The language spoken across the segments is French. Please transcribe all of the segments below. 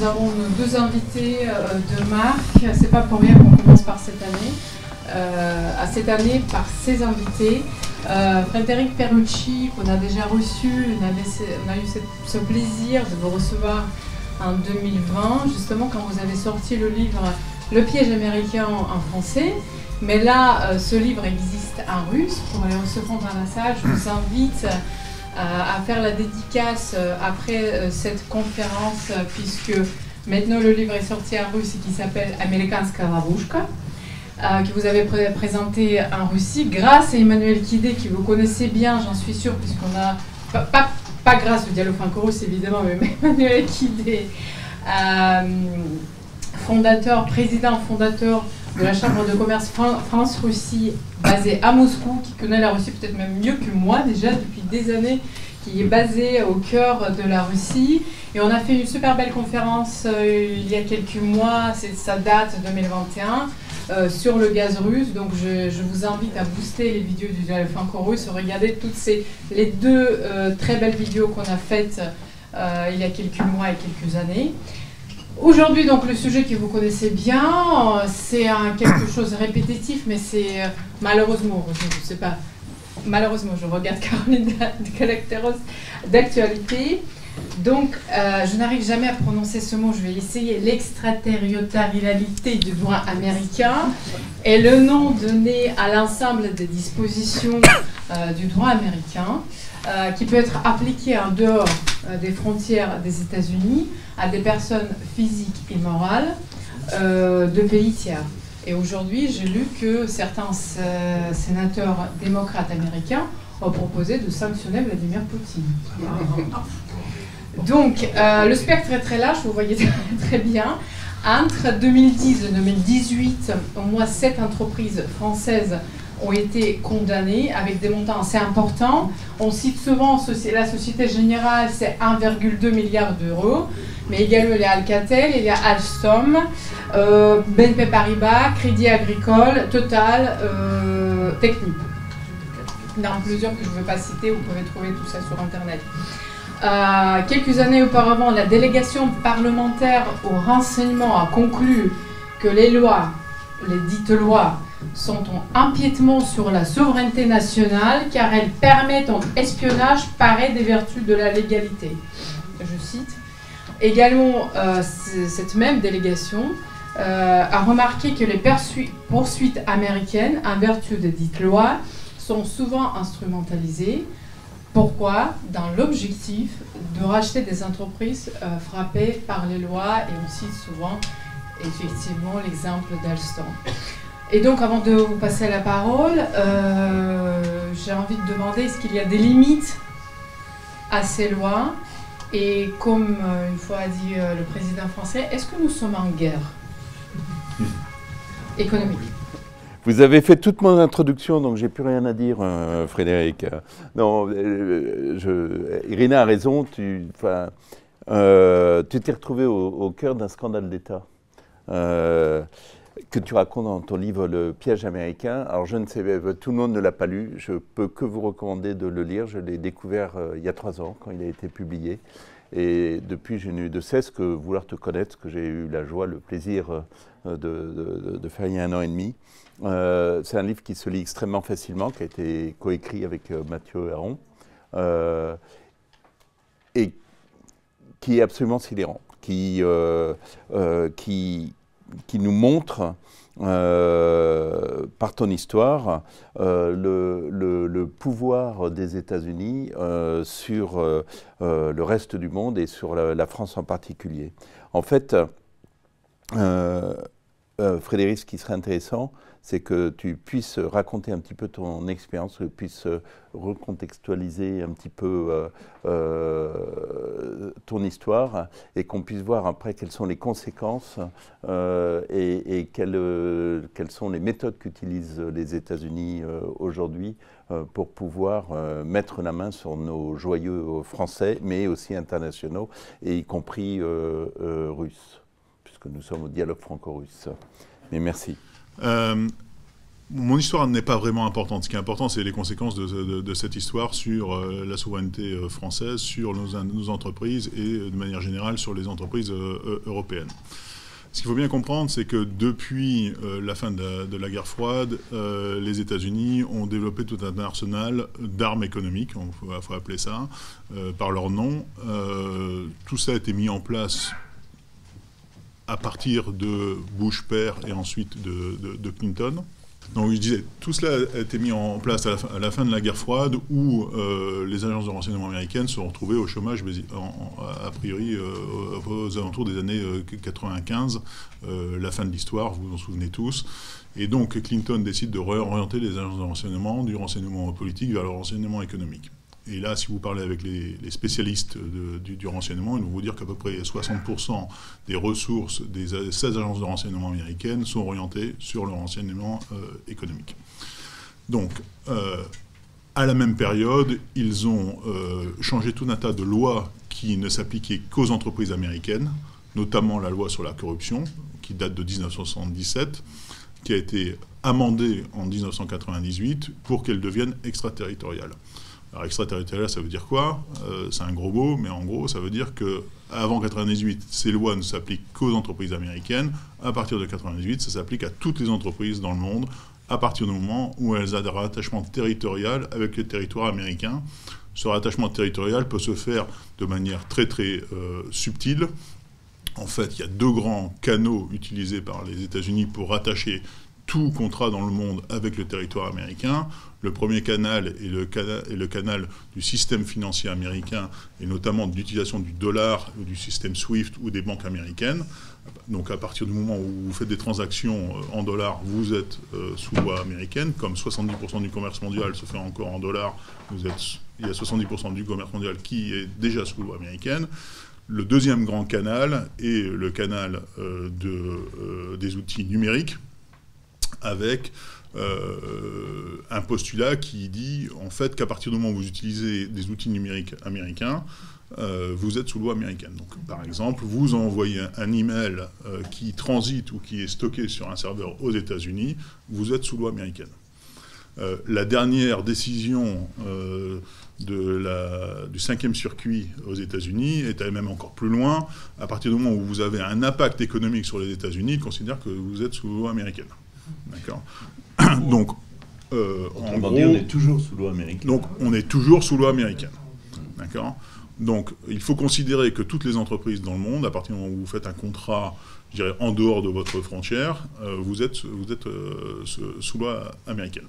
nous avons nos deux invités de marque. C'est pas pour rien qu'on commence par cette année. à cette année, par ces invités. Frédéric Perrucci, qu'on a déjà reçu, on, a eu ce plaisir de vous recevoir en 2020, justement quand vous avez sorti le livre Le piège américain en français. Mais là, ce livre existe en russe. Pour les recevoir dans la salle, je vous invite à, faire la dédicace euh, après euh, cette conférence, euh, puisque maintenant le livre est sorti en russe et qui s'appelle Amerikanska Lavushka, que vous avez présenté en Russie, grâce à Emmanuel Kidé, qui vous connaissez bien, j'en suis sûre, puisqu'on a, pas, pas, grâce au dialogue franco-russe évidemment, mais Emmanuel Kidé, fondateur, président fondateur de la Chambre de commerce France-Russie basée à Moscou, qui connaît la Russie peut-être même mieux que moi déjà depuis des années, qui est basée au cœur de la Russie. Et on a fait une super belle conférence euh, il y a quelques mois, c'est sa date 2021. Euh, sur le gaz russe. Donc je, vous invite à booster les vidéos du dialogue franco-russe, regarder toutes ces les deux euh, très belles vidéos qu'on a faites il y a quelques mois et quelques années. Aujourd'hui, donc, le sujet que vous connaissez bien, euh, c'est quelque chose de répétitif, mais c'est euh, malheureusement, je ne sais pas, malheureusement, je regarde Caroline Galacteros d'actualité. Donc, euh, je n'arrive jamais à prononcer ce mot, je vais essayer l'extraterritorialité du droit américain est le nom donné à l'ensemble des dispositions du droit américain qui peut être appliqué en dehors des frontières des États-Unis à des personnes physiques et morales euh, de pays tiers. Et aujourd'hui, j'ai lu que certains sénateurs démocrates américains ont proposé de sanctionner Vladimir Poutine. Donc, euh, le spectre est très large, vous voyez très bien. Entre 2010 et 2018, au moins sept entreprises françaises ont été condamnés avec des montants assez importants. On cite souvent la Société Générale, c'est 1,2 milliard d'euros, mais également il y a Alcatel, il y a Alstom, euh, BNP Paribas, Crédit Agricole, Total, euh, Technip. Il en plusieurs que je ne veux pas citer, vous pouvez trouver tout ça sur Internet. Euh, quelques années auparavant, la délégation parlementaire au renseignement a conclu que les lois, les dites lois, sont en empiètement sur la souveraineté nationale car elles permettent un espionnage paré des vertus de la légalité. Je cite. Également, euh, cette même délégation euh, a remarqué que les poursuites américaines en vertu de dites lois sont souvent instrumentalisées. Pourquoi? Dans l'objectif de racheter des entreprises euh, frappées par les lois et on cite souvent effectivement l'exemple d'Alstom. Et donc, avant de vous passer la parole, j'ai envie de demander est-ce qu'il y a des limites à ces lois? Et comme euh, une fois a dit euh, le président français, est-ce que nous sommes en guerre? Économique vous avez fait toute mon introduction, donc j'ai plus rien à dire, Frédéric. Non, je, Irina a raison. Tu, tu t'es retrouvé au, au cœur d'un scandale d'État que tu racontes dans ton livre Le piège américain. Alors je ne sais, tout le monde ne l'a pas lu, je peux que vous recommander de le lire. Je l'ai découvert euh, il y a trois ans quand il a été publié. Et depuis, je n'ai eu de cesse que vouloir te connaître, que j'ai eu la joie, le plaisir euh, de, faire il y a un an et demi. Euh, c'est un livre qui se lit extrêmement facilement, qui a été coécrit avec Mathieu Aron, et qui est absolument sidérant, qui, qui, qui nous montre euh, par ton histoire euh, le, pouvoir des États-Unis euh, sur le reste du monde et sur la France en particulier. En fait, Frédéric, ce qui serait intéressant, c'est que tu puisses raconter un petit peu ton expérience, que tu puisses recontextualiser un petit peu euh, euh, ton histoire et qu'on puisse voir après quelles sont les conséquences euh, et, quelles, quelles, sont les méthodes qu'utilisent les États-Unis aujourd'hui pour pouvoir mettre la main sur nos joyeux français, mais aussi internationaux, et y compris russes, puisque nous sommes au dialogue franco-russe. Mais merci. Euh, mon histoire n'est pas vraiment importante. Ce qui est important, c'est les conséquences de, cette histoire sur euh, la souveraineté euh, française, sur nos, entreprises et de manière générale sur les entreprises européennes. Ce qu'il faut bien comprendre, c'est que depuis la fin de la, guerre froide, les États-Unis ont développé tout un arsenal d'armes économiques, il faut, appeler ça, par leur nom. tout ça a été mis en place à partir de Bush père et ensuite de, Clinton. Donc je disais, tout cela a été mis en place à la, fin, de la guerre froide où euh, les agences de renseignement américaines se sont retrouvées au chômage a priori euh, aux alentours des années 95, euh, la fin de l'histoire, vous vous en souvenez tous. Et donc Clinton décide de réorienter les agences de renseignement du renseignement politique vers le renseignement économique. Et là, si vous parlez avec les, spécialistes du, renseignement, ils vont vous dire qu'à peu près 60% des ressources des 16 agences de renseignement américaines sont orientées sur le renseignement euh, économique. Donc, euh, à la même période, ils ont euh, changé tout un tas de lois qui ne s'appliquaient qu'aux entreprises américaines, notamment la loi sur la corruption, qui date de 1977, qui a été amendée en 1998 pour qu'elle devienne extraterritoriale. Alors extraterritorial, ça veut dire quoi? Euh, C'est un gros mot, mais en gros, ça veut dire que avant 98, ces lois ne s'appliquent qu'aux entreprises américaines. À partir de 98, ça s'applique à toutes les entreprises dans le monde, à partir du moment où elles ont un rattachement territorial avec les territoires américains. Ce rattachement territorial peut se faire de manière très très euh, subtile. En fait, il y a deux grands canaux utilisés par les États-Unis pour rattacher tout contrat dans le monde avec le territoire américain. Le premier canal est le, canal du système financier américain et notamment de l'utilisation du dollar ou du système SWIFT ou des banques américaines. Donc à partir du moment où vous faites des transactions euh, en dollars, vous êtes euh, sous loi américaine. Comme 70% du commerce mondial se fait encore en dollars, il y a 70% du commerce mondial qui est déjà sous loi américaine. Le deuxième grand canal est le canal euh, de, des outils numériques avec euh, un postulat qui dit en fait qu'à partir du moment où vous utilisez des outils numériques américains, euh, vous êtes sous loi américaine. Donc, par exemple, vous envoyez un, email euh, qui transite ou qui est stocké sur un serveur aux États-Unis, vous êtes sous loi américaine. la dernière décision du cinquième circuit aux États-Unis est même encore plus loin. À partir du moment où vous avez un impact économique sur les États-Unis, ils considèrent que vous êtes sous loi américaine. D'accord? Donc, euh, en gros, on est toujours sous loi américaine. Donc, on est toujours sous loi américaine. D'accord? Donc, il faut considérer que toutes les entreprises dans le monde, à partir du moment où vous faites un contrat, je dirais, en dehors de votre frontière, euh, vous êtes, vous êtes euh, sous loi américaine.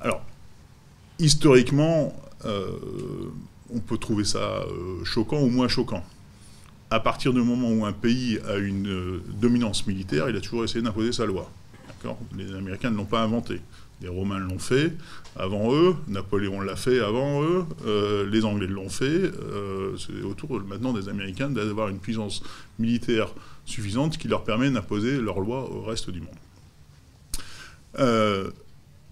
Alors, historiquement, on peut trouver ça choquant ou moins choquant. À partir du moment où un pays a une dominance militaire, il a toujours essayé d'imposer sa loi. Les Américains ne l'ont pas inventé. Les Romains l'ont fait avant eux, Napoléon l'a fait avant eux, euh, les Anglais l'ont fait. Euh, c'est autour maintenant des Américains d'avoir une puissance militaire suffisante qui leur permet d'imposer leurs lois au reste du monde. Euh,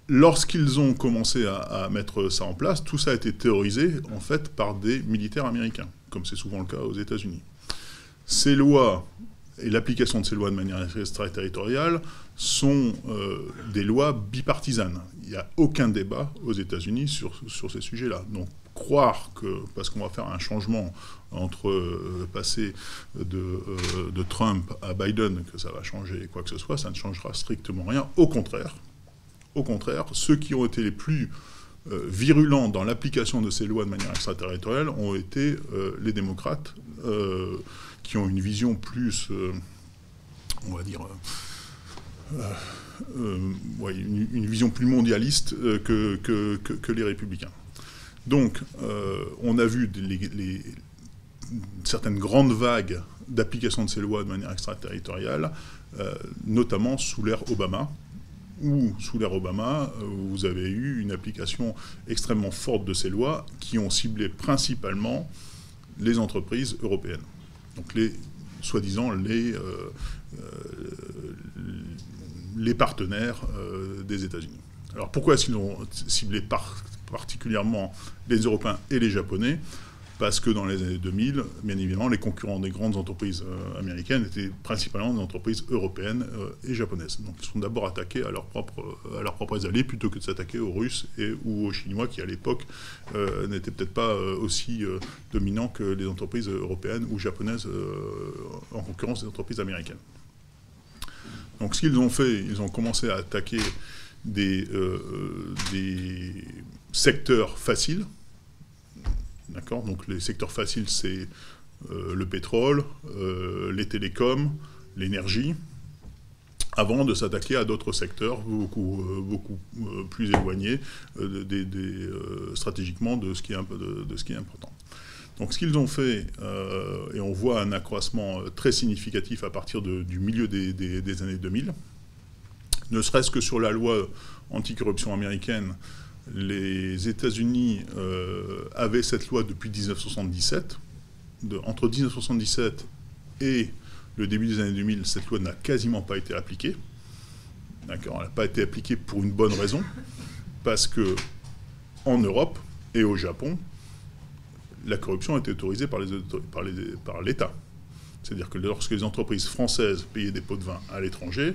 lorsqu'ils ont commencé à, à, mettre ça en place, tout ça a été théorisé en fait par des militaires américains, comme c'est souvent le cas aux États-Unis. Ces lois et l'application de ces lois de manière extraterritoriale sont euh, des lois bipartisanes. Il n'y a aucun débat aux États-Unis sur, ces sujets-là. Donc croire que, parce qu'on va faire un changement entre euh, le passé de, euh, de, Trump à Biden, que ça va changer quoi que ce soit, ça ne changera strictement rien. Au contraire, ceux qui ont été les plus virulents dans l'application de ces lois de manière extraterritoriale ont été les démocrates qui ont une vision plus, on va dire, euh, euh, une, vision plus mondialiste que, que, les républicains. Donc, on a vu certaines grandes vagues d'application de ces lois de manière extraterritoriale, notamment sous l'ère Obama, où, sous l'ère Obama, vous avez eu une application extrêmement forte de ces lois qui ont ciblé principalement les entreprises européennes donc les soi-disant les, euh, euh, les partenaires euh, des États-Unis. Alors pourquoi est-ce qu'ils ont ciblé particulièrement les Européens et les Japonais? Parce que dans les années 2000, bien évidemment, les concurrents des grandes entreprises euh, américaines étaient principalement des entreprises européennes euh, et japonaises. Donc ils sont d'abord attaqués à leurs propres, alliés plutôt que de s'attaquer aux Russes et, ou aux Chinois qui à l'époque n'étaient peut-être pas aussi dominants que les entreprises européennes ou japonaises en concurrence des entreprises américaines. Donc ce qu'ils ont fait, ils ont commencé à attaquer des, des secteurs faciles, D'accord? Donc les secteurs faciles, c'est euh, le pétrole, euh, les télécoms, l'énergie, avant de s'attaquer à d'autres secteurs beaucoup, euh, beaucoup plus éloignés stratégiquement de, ce qui est important. Donc ce qu'ils ont fait, et on voit un accroissement très significatif à partir du milieu des, des, années 2000, ne serait-ce que sur la loi anticorruption américaine, les États-Unis euh, avaient cette loi depuis 1977. entre 1977 et le début des années 2000, cette loi n'a quasiment pas été appliquée. D'accord Elle n'a pas été appliquée pour une bonne raison. Parce que en Europe et au Japon, la corruption était autorisée par l'État. C'est-à-dire que lorsque les entreprises françaises payaient des pots de vin à l'étranger,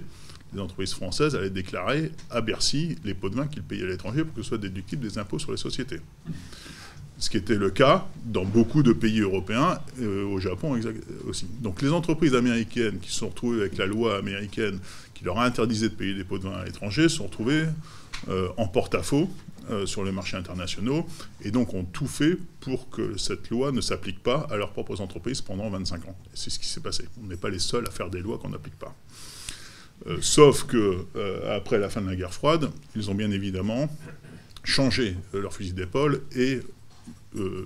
les entreprises françaises allaient déclarer à Bercy les pots de vin qu'ils payaient à l'étranger pour que ce soit déductible des impôts sur les sociétés. Ce qui était le cas dans beaucoup de pays européens, euh, au Japon aussi. Donc les entreprises américaines qui se sont retrouvées avec la loi américaine qui leur interdisait de payer des pots de vin à l'étranger se sont retrouvées euh, en porte-à-faux euh, sur les marchés internationaux et donc ont tout fait pour que cette loi ne s'applique pas à leurs propres entreprises pendant 25 ans. c'est ce qui s'est passé. On n'est pas les seuls à faire des lois qu'on n'applique pas. Euh, sauf que euh, après la fin de la guerre froide, ils ont bien évidemment changé euh, leur fusil d'épaule et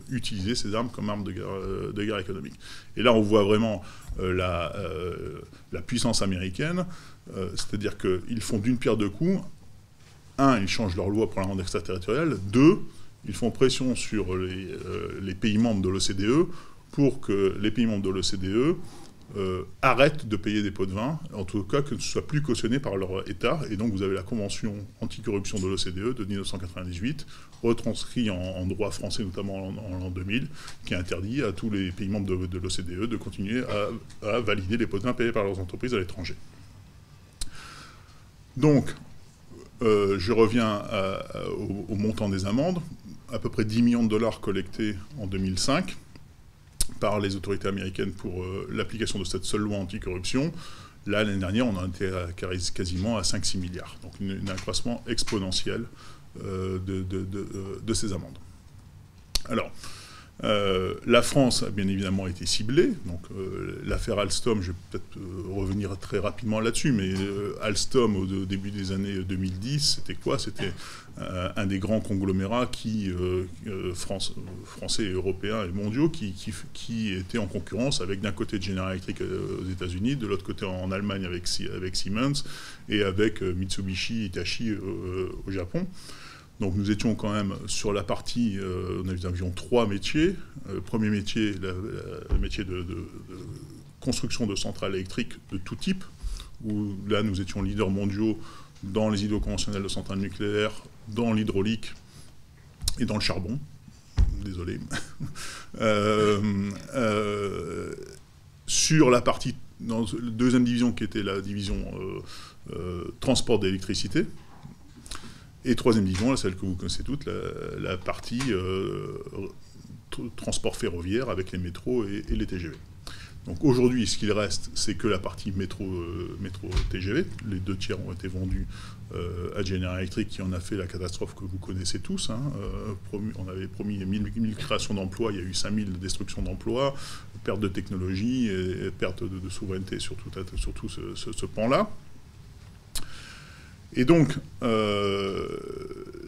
utilisé ces armes comme armes de guerre, économique. Et là, on voit vraiment la, la, puissance américaine, c'est-à-dire qu'ils font d'une pierre deux coups. Un, ils changent leur loi pour la rendre extraterritoriale. Deux, ils font pression sur les, les pays membres de l'OCDE pour que les pays membres de l'OCDE euh, arrêtent de payer des pots de vin, en tout cas que ce soit plus cautionné par leur État. Et donc vous avez la Convention anticorruption de l'OCDE de 1998, retranscrit en, droit français notamment en, l'an 2000, qui interdit à tous les pays membres de, l'OCDE de continuer à, valider les pots de vin payés par leurs entreprises à l'étranger. Donc, euh, je reviens au, au montant des amendes, à peu près 10 millions de dollars collectés en 2005 par les autorités américaines pour euh, l'application de cette seule loi anticorruption. Là, l'année dernière, on en était quasiment à 5-6 milliards. Donc un accroissement exponentiel euh, euh, de, ces amendes. Alors, euh, la France a bien évidemment été ciblée. Donc euh, l'affaire Alstom, je vais peut-être euh, revenir très rapidement là-dessus, mais Alstom au, début des années 2010, c'était quoi? C'était un des grands conglomérats qui, français européens et mondiaux qui, étaient en concurrence avec d'un côté General Electric aux États-Unis, de l'autre côté en Allemagne avec, avec Siemens et avec Mitsubishi Hitachi au Japon. Donc nous étions quand même sur la partie, euh, nous avions trois métiers. Le euh, premier métier, le métier de, construction de centrales électriques de tout type, où là nous étions leaders mondiaux dans les hydro conventionnels de centrales nucléaires, dans l'hydraulique et dans le charbon. Désolé. Euh, sur la partie, dans la deuxième division qui était la division transport d'électricité, et troisième division, celle que vous connaissez toutes, la, partie euh, transport ferroviaire avec les métros et, les TGV. Donc aujourd'hui, ce qu'il reste, c'est que la partie métro, euh, métro TGV. Les deux tiers ont été vendus euh, à General Electric, qui en a fait la catastrophe que vous connaissez tous. Hein. on avait promis 1000, créations d'emplois, il y a eu 5000 destructions d'emplois, perte de technologie et, perte de, souveraineté sur tout, ce, ce pan-là. Et donc, euh,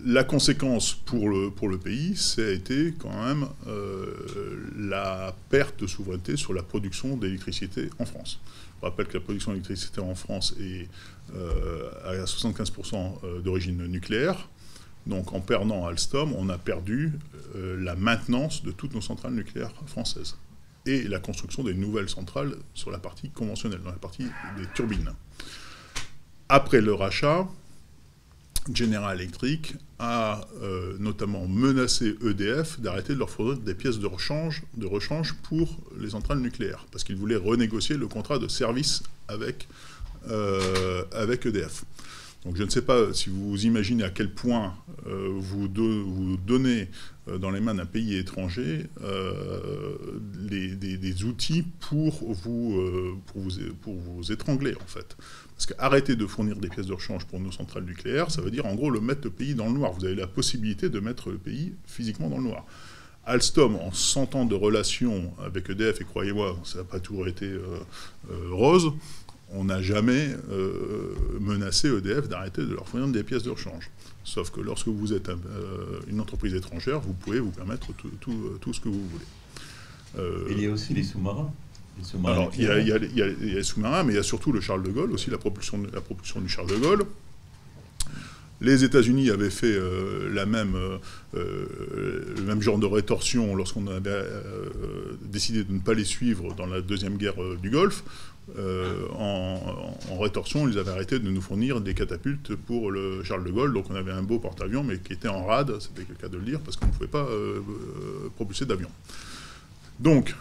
la conséquence pour le, pays, ça a été quand même euh, la perte de souveraineté sur la production d'électricité en France. Je rappelle que la production d'électricité en France est euh, à 75% d'origine nucléaire. Donc en perdant Alstom, on a perdu la maintenance de toutes nos centrales nucléaires françaises et la construction des nouvelles centrales sur la partie conventionnelle, dans la partie des turbines. Après le rachat, General Electric a euh, notamment menacé EDF d'arrêter de leur fournir des pièces de rechange, pour les centrales nucléaires, parce qu'il voulait renégocier le contrat de service avec, euh, avec EDF. Donc je ne sais pas si vous imaginez à quel point euh, vous, donnez dans les mains d'un pays étranger des, outils pour vous, pour vous, étrangler en fait. Parce qu'arrêter de fournir des pièces de rechange pour nos centrales nucléaires, ça veut dire en gros le mettre le pays dans le noir. Vous avez la possibilité de mettre le pays physiquement dans le noir. Alstom, en 100 ans de relation avec EDF, et croyez-moi, ça n'a pas toujours été euh, euh, rose, on n'a jamais euh, menacé EDF d'arrêter de leur fournir des pièces de rechange. Sauf que lorsque vous êtes une entreprise étrangère, vous pouvez vous permettre tout, ce que vous voulez. il y a aussi les sous-marins. Alors, il y, a, les sous-marins, mais il y a surtout le Charles de Gaulle, aussi la propulsion, la propulsion du Charles de Gaulle. Les États-Unis avaient fait euh, la même, euh, euh, le même genre de rétorsion lorsqu'on avait décidé de ne pas les suivre dans la deuxième guerre du Golfe. En, en, rétorsion, ils avaient arrêté de nous fournir des catapultes pour le Charles de Gaulle. Donc on avait un beau porte-avions, mais qui était en rade, c'était le cas de le dire, parce qu'on ne pouvait pas propulser d'avion. Donc,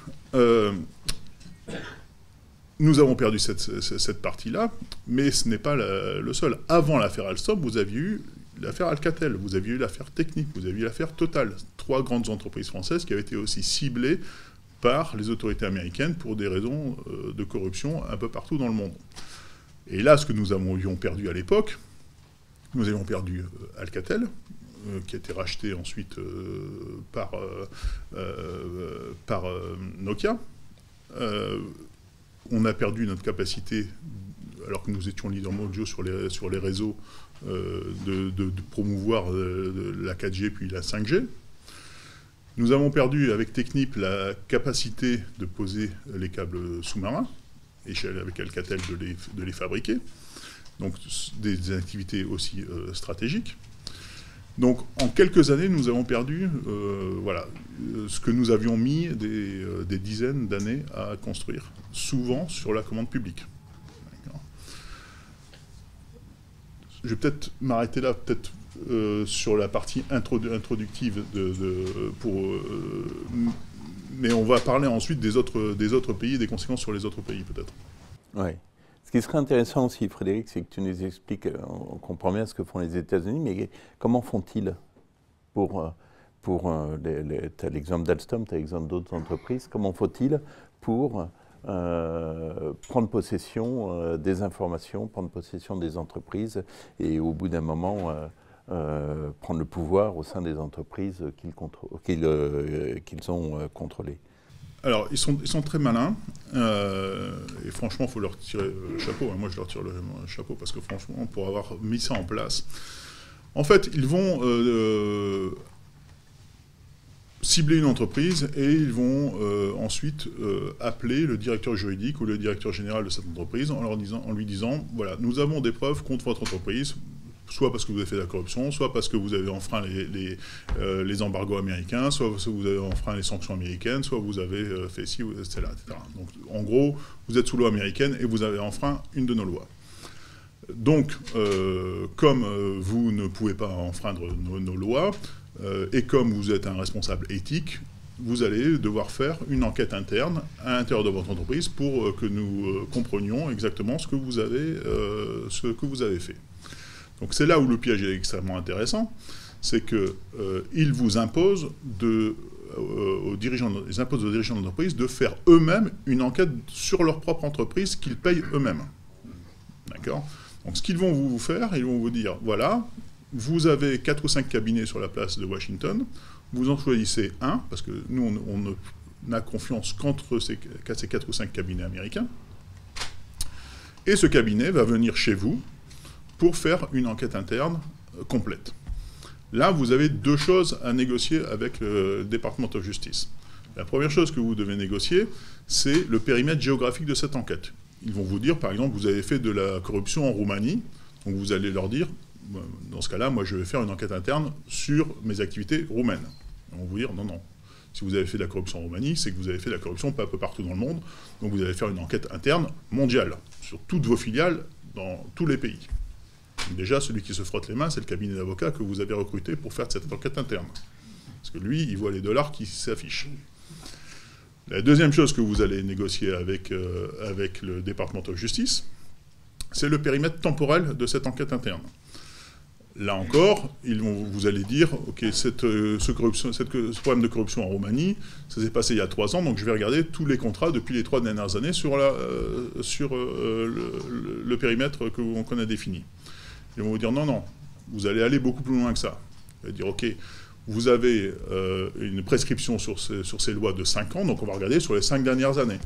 nous avons perdu cette, partie-là, mais ce n'est pas le seul. Avant l'affaire Alstom, vous aviez eu l'affaire Alcatel, vous aviez eu l'affaire Technique, vous aviez eu l'affaire Total. Trois grandes entreprises françaises qui avaient été aussi ciblées par les autorités américaines pour des raisons euh, de corruption un peu partout dans le monde. Et là, ce que nous avions perdu à l'époque, nous avions perdu euh, Alcatel, euh, qui a été racheté ensuite par, Nokia, on a perdu notre capacité, alors que nous étions leader mondiaux sur les, réseaux, euh, de, promouvoir la 4G puis la 5G. Nous avons perdu avec Technip la capacité de poser les câbles sous-marins, et avec Alcatel de les, de les fabriquer. Donc des activités aussi stratégiques. Donc en quelques années, nous avons perdu euh, voilà, ce que nous avions mis euh, des, dizaines d'années à construire, souvent sur la commande publique. Je vais peut-être m'arrêter là, peut-être euh, sur la partie introductive, pour, mais on va parler ensuite des autres, pays, des conséquences sur les autres pays peut-être. Oui. Ce qui serait intéressant aussi, Frédéric, c'est que tu nous expliques, euh, on comprend bien ce que font les États-Unis, mais comment font-ils pour, euh, pour euh, tu as l'exemple d'Alstom, tu as l'exemple d'autres entreprises, comment faut-il pour prendre possession des informations, prendre possession des entreprises et au bout d'un moment prendre le pouvoir au sein des entreprises qu'ils qu'ils ont contrôlées alors, ils sont, très malins, euh, et franchement, il faut leur tirer le chapeau. Hein. Moi, je leur tire le, chapeau parce que franchement, pour avoir mis ça en place, en fait, ils vont euh, cibler une entreprise et ils vont euh, ensuite appeler le directeur juridique ou le directeur général de cette entreprise en, leur disant, en lui disant, voilà, nous avons des preuves contre votre entreprise, soit parce que vous avez fait de la corruption, soit parce que vous avez enfreint les, euh, les, embargos américains, soit parce que vous avez enfreint les sanctions américaines, soit vous avez euh, fait ci, etc., etc. Donc, en gros, vous êtes sous loi américaine et vous avez enfreint une de nos lois. Donc, euh, comme vous ne pouvez pas enfreindre nos, lois, et comme vous êtes un responsable éthique, vous allez devoir faire une enquête interne à l'intérieur de votre entreprise pour que nous comprenions exactement ce que vous avez, ce que vous avez fait. Donc c'est là où le piège est extrêmement intéressant, c'est qu'ils euh, vous imposent euh, aux dirigeants, aux dirigeants d'entreprise de faire eux-mêmes une enquête sur leur propre entreprise qu'ils payent eux-mêmes. D'accord? Donc ce qu'ils vont vous faire, ils vont vous dire, voilà, vous avez quatre ou cinq cabinets sur la place de Washington, vous en choisissez un, parce que nous, on, n'a confiance qu'entre ces, ces quatre ou cinq cabinets américains, et ce cabinet va venir chez vous pour faire une enquête interne euh, complète. Là, vous avez deux choses à négocier avec le Department of Justice. La première chose que vous devez négocier, c'est le périmètre géographique de cette enquête. Ils vont vous dire, par exemple, vous avez fait de la corruption en Roumanie, donc vous allez leur dire, dans ce cas-là, moi je vais faire une enquête interne sur mes activités roumaines. Ils vont vous dire, non, non, si vous avez fait de la corruption en Roumanie, c'est que vous avez fait de la corruption pas un peu partout dans le monde, donc vous allez faire une enquête interne mondiale sur toutes vos filiales dans tous les pays. Déjà, celui qui se frotte les mains, c'est le cabinet d'avocats que vous avez recruté pour faire cette enquête interne. Parce que lui, il voit les dollars qui s'affichent. La deuxième chose que vous allez négocier avec, euh, le département de justice, c'est le périmètre temporel de cette enquête interne. Là encore, ils vont, vous allez dire, OK, euh, ce, problème de corruption en Roumanie, ça s'est passé il y a trois ans, donc je vais regarder tous les contrats depuis les trois dernières années sur, euh, le, périmètre qu'on a défini. Ils vont vous dire, non, non, vous allez aller beaucoup plus loin que ça. Vous allez dire, OK, vous avez euh, une prescription sur ces, lois de 5 ans, donc on va regarder sur les 5 dernières années.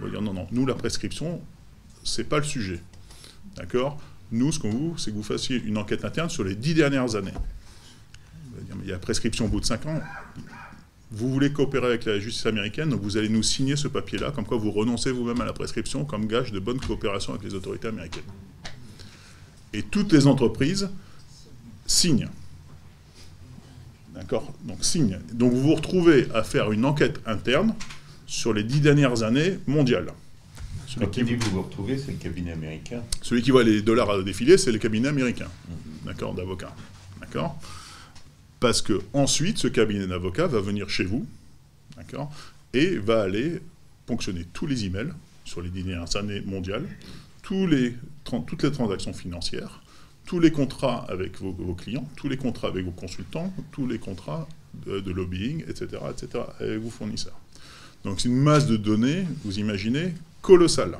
On va dire, non, non, nous, la prescription, c'est pas le sujet. D'accord? Nous, ce qu'on vous, c'est que vous fassiez une enquête interne sur les 10 dernières années. Dire, mais il y a prescription au bout de 5 ans. Vous voulez coopérer avec la justice américaine, donc vous allez nous signer ce papier-là, comme quoi vous renoncez vous-même à la prescription comme gage de bonne coopération avec les autorités américaines. Et toutes les entreprises signent. D'accord Donc signe. Donc vous vous retrouvez à faire une enquête interne sur les dix dernières années mondiales. Celui qui vous vous retrouvez, c'est le cabinet américain. Celui qui voit les dollars défiler, c'est le cabinet américain. Mmh. D'accord D'avocats. D'accord Parce que ensuite, ce cabinet d'avocats va venir chez vous, d'accord Et va aller ponctionner tous les emails sur les dix dernières années mondiales, toutes les transactions financières, tous les contrats avec vos, clients, tous les contrats avec vos consultants, tous les contrats de, lobbying, etc., etc., avec vos fournisseurs. Donc c'est une masse de données, vous imaginez, colossale.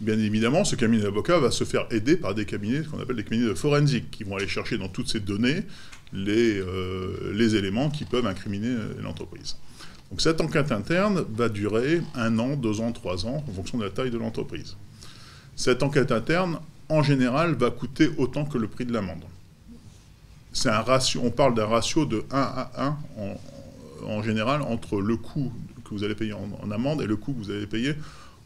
Bien évidemment, ce cabinet d'avocats va se faire aider par des cabinets, qu'on appelle des cabinets de forensique, qui vont aller chercher dans toutes ces données les, euh, les éléments qui peuvent incriminer l'entreprise. Donc cette enquête interne va durer un an, deux ans, trois ans, en fonction de la taille de l'entreprise. Cette enquête interne, en général, va coûter autant que le prix de l'amende. C'est un ratio, on parle d'un ratio de 1 à 1 en, général entre le coût que vous allez payer en, en, amende et le coût que vous allez payer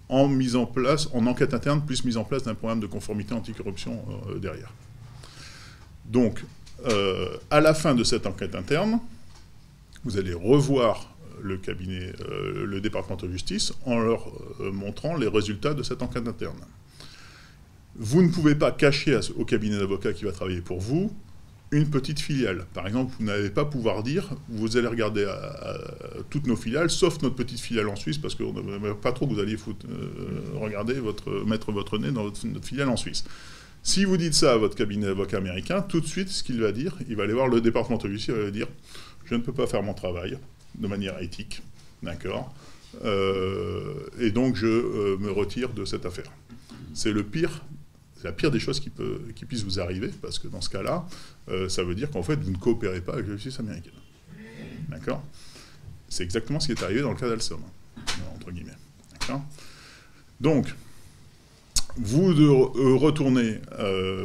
en mise en place, en enquête interne, plus mise en place d'un programme de conformité anticorruption euh, derrière. Donc, euh, à la fin de cette enquête interne, vous allez revoir le cabinet, euh, le département de justice, en leur euh, montrant les résultats de cette enquête interne. Vous ne pouvez pas cacher au cabinet d'avocats qui va travailler pour vous une petite filiale. Par exemple, vous n'allez pas pouvoir dire, vous allez regarder toutes nos filiales, sauf notre petite filiale en Suisse, parce qu'on ne pas trop que vous alliez foutre, euh, regarder, mettre votre nez dans notre, filiale en Suisse. Si vous dites ça à votre cabinet d'avocat américain, tout de suite, ce qu'il va dire, il va aller voir le département de justice, il va dire, je ne peux pas faire mon travail de manière éthique, d'accord euh, Et donc, je euh, me retire de cette affaire. C'est le pire la pire des choses qui, peut, qui puisse vous arriver, parce que dans ce cas-là, euh, ça veut dire qu'en fait, vous ne coopérez pas avec la justice américaine. D'accord? C'est exactement ce qui est arrivé dans le cas d'Alstom, entre guillemets. D'accord? Donc, vous de, retournez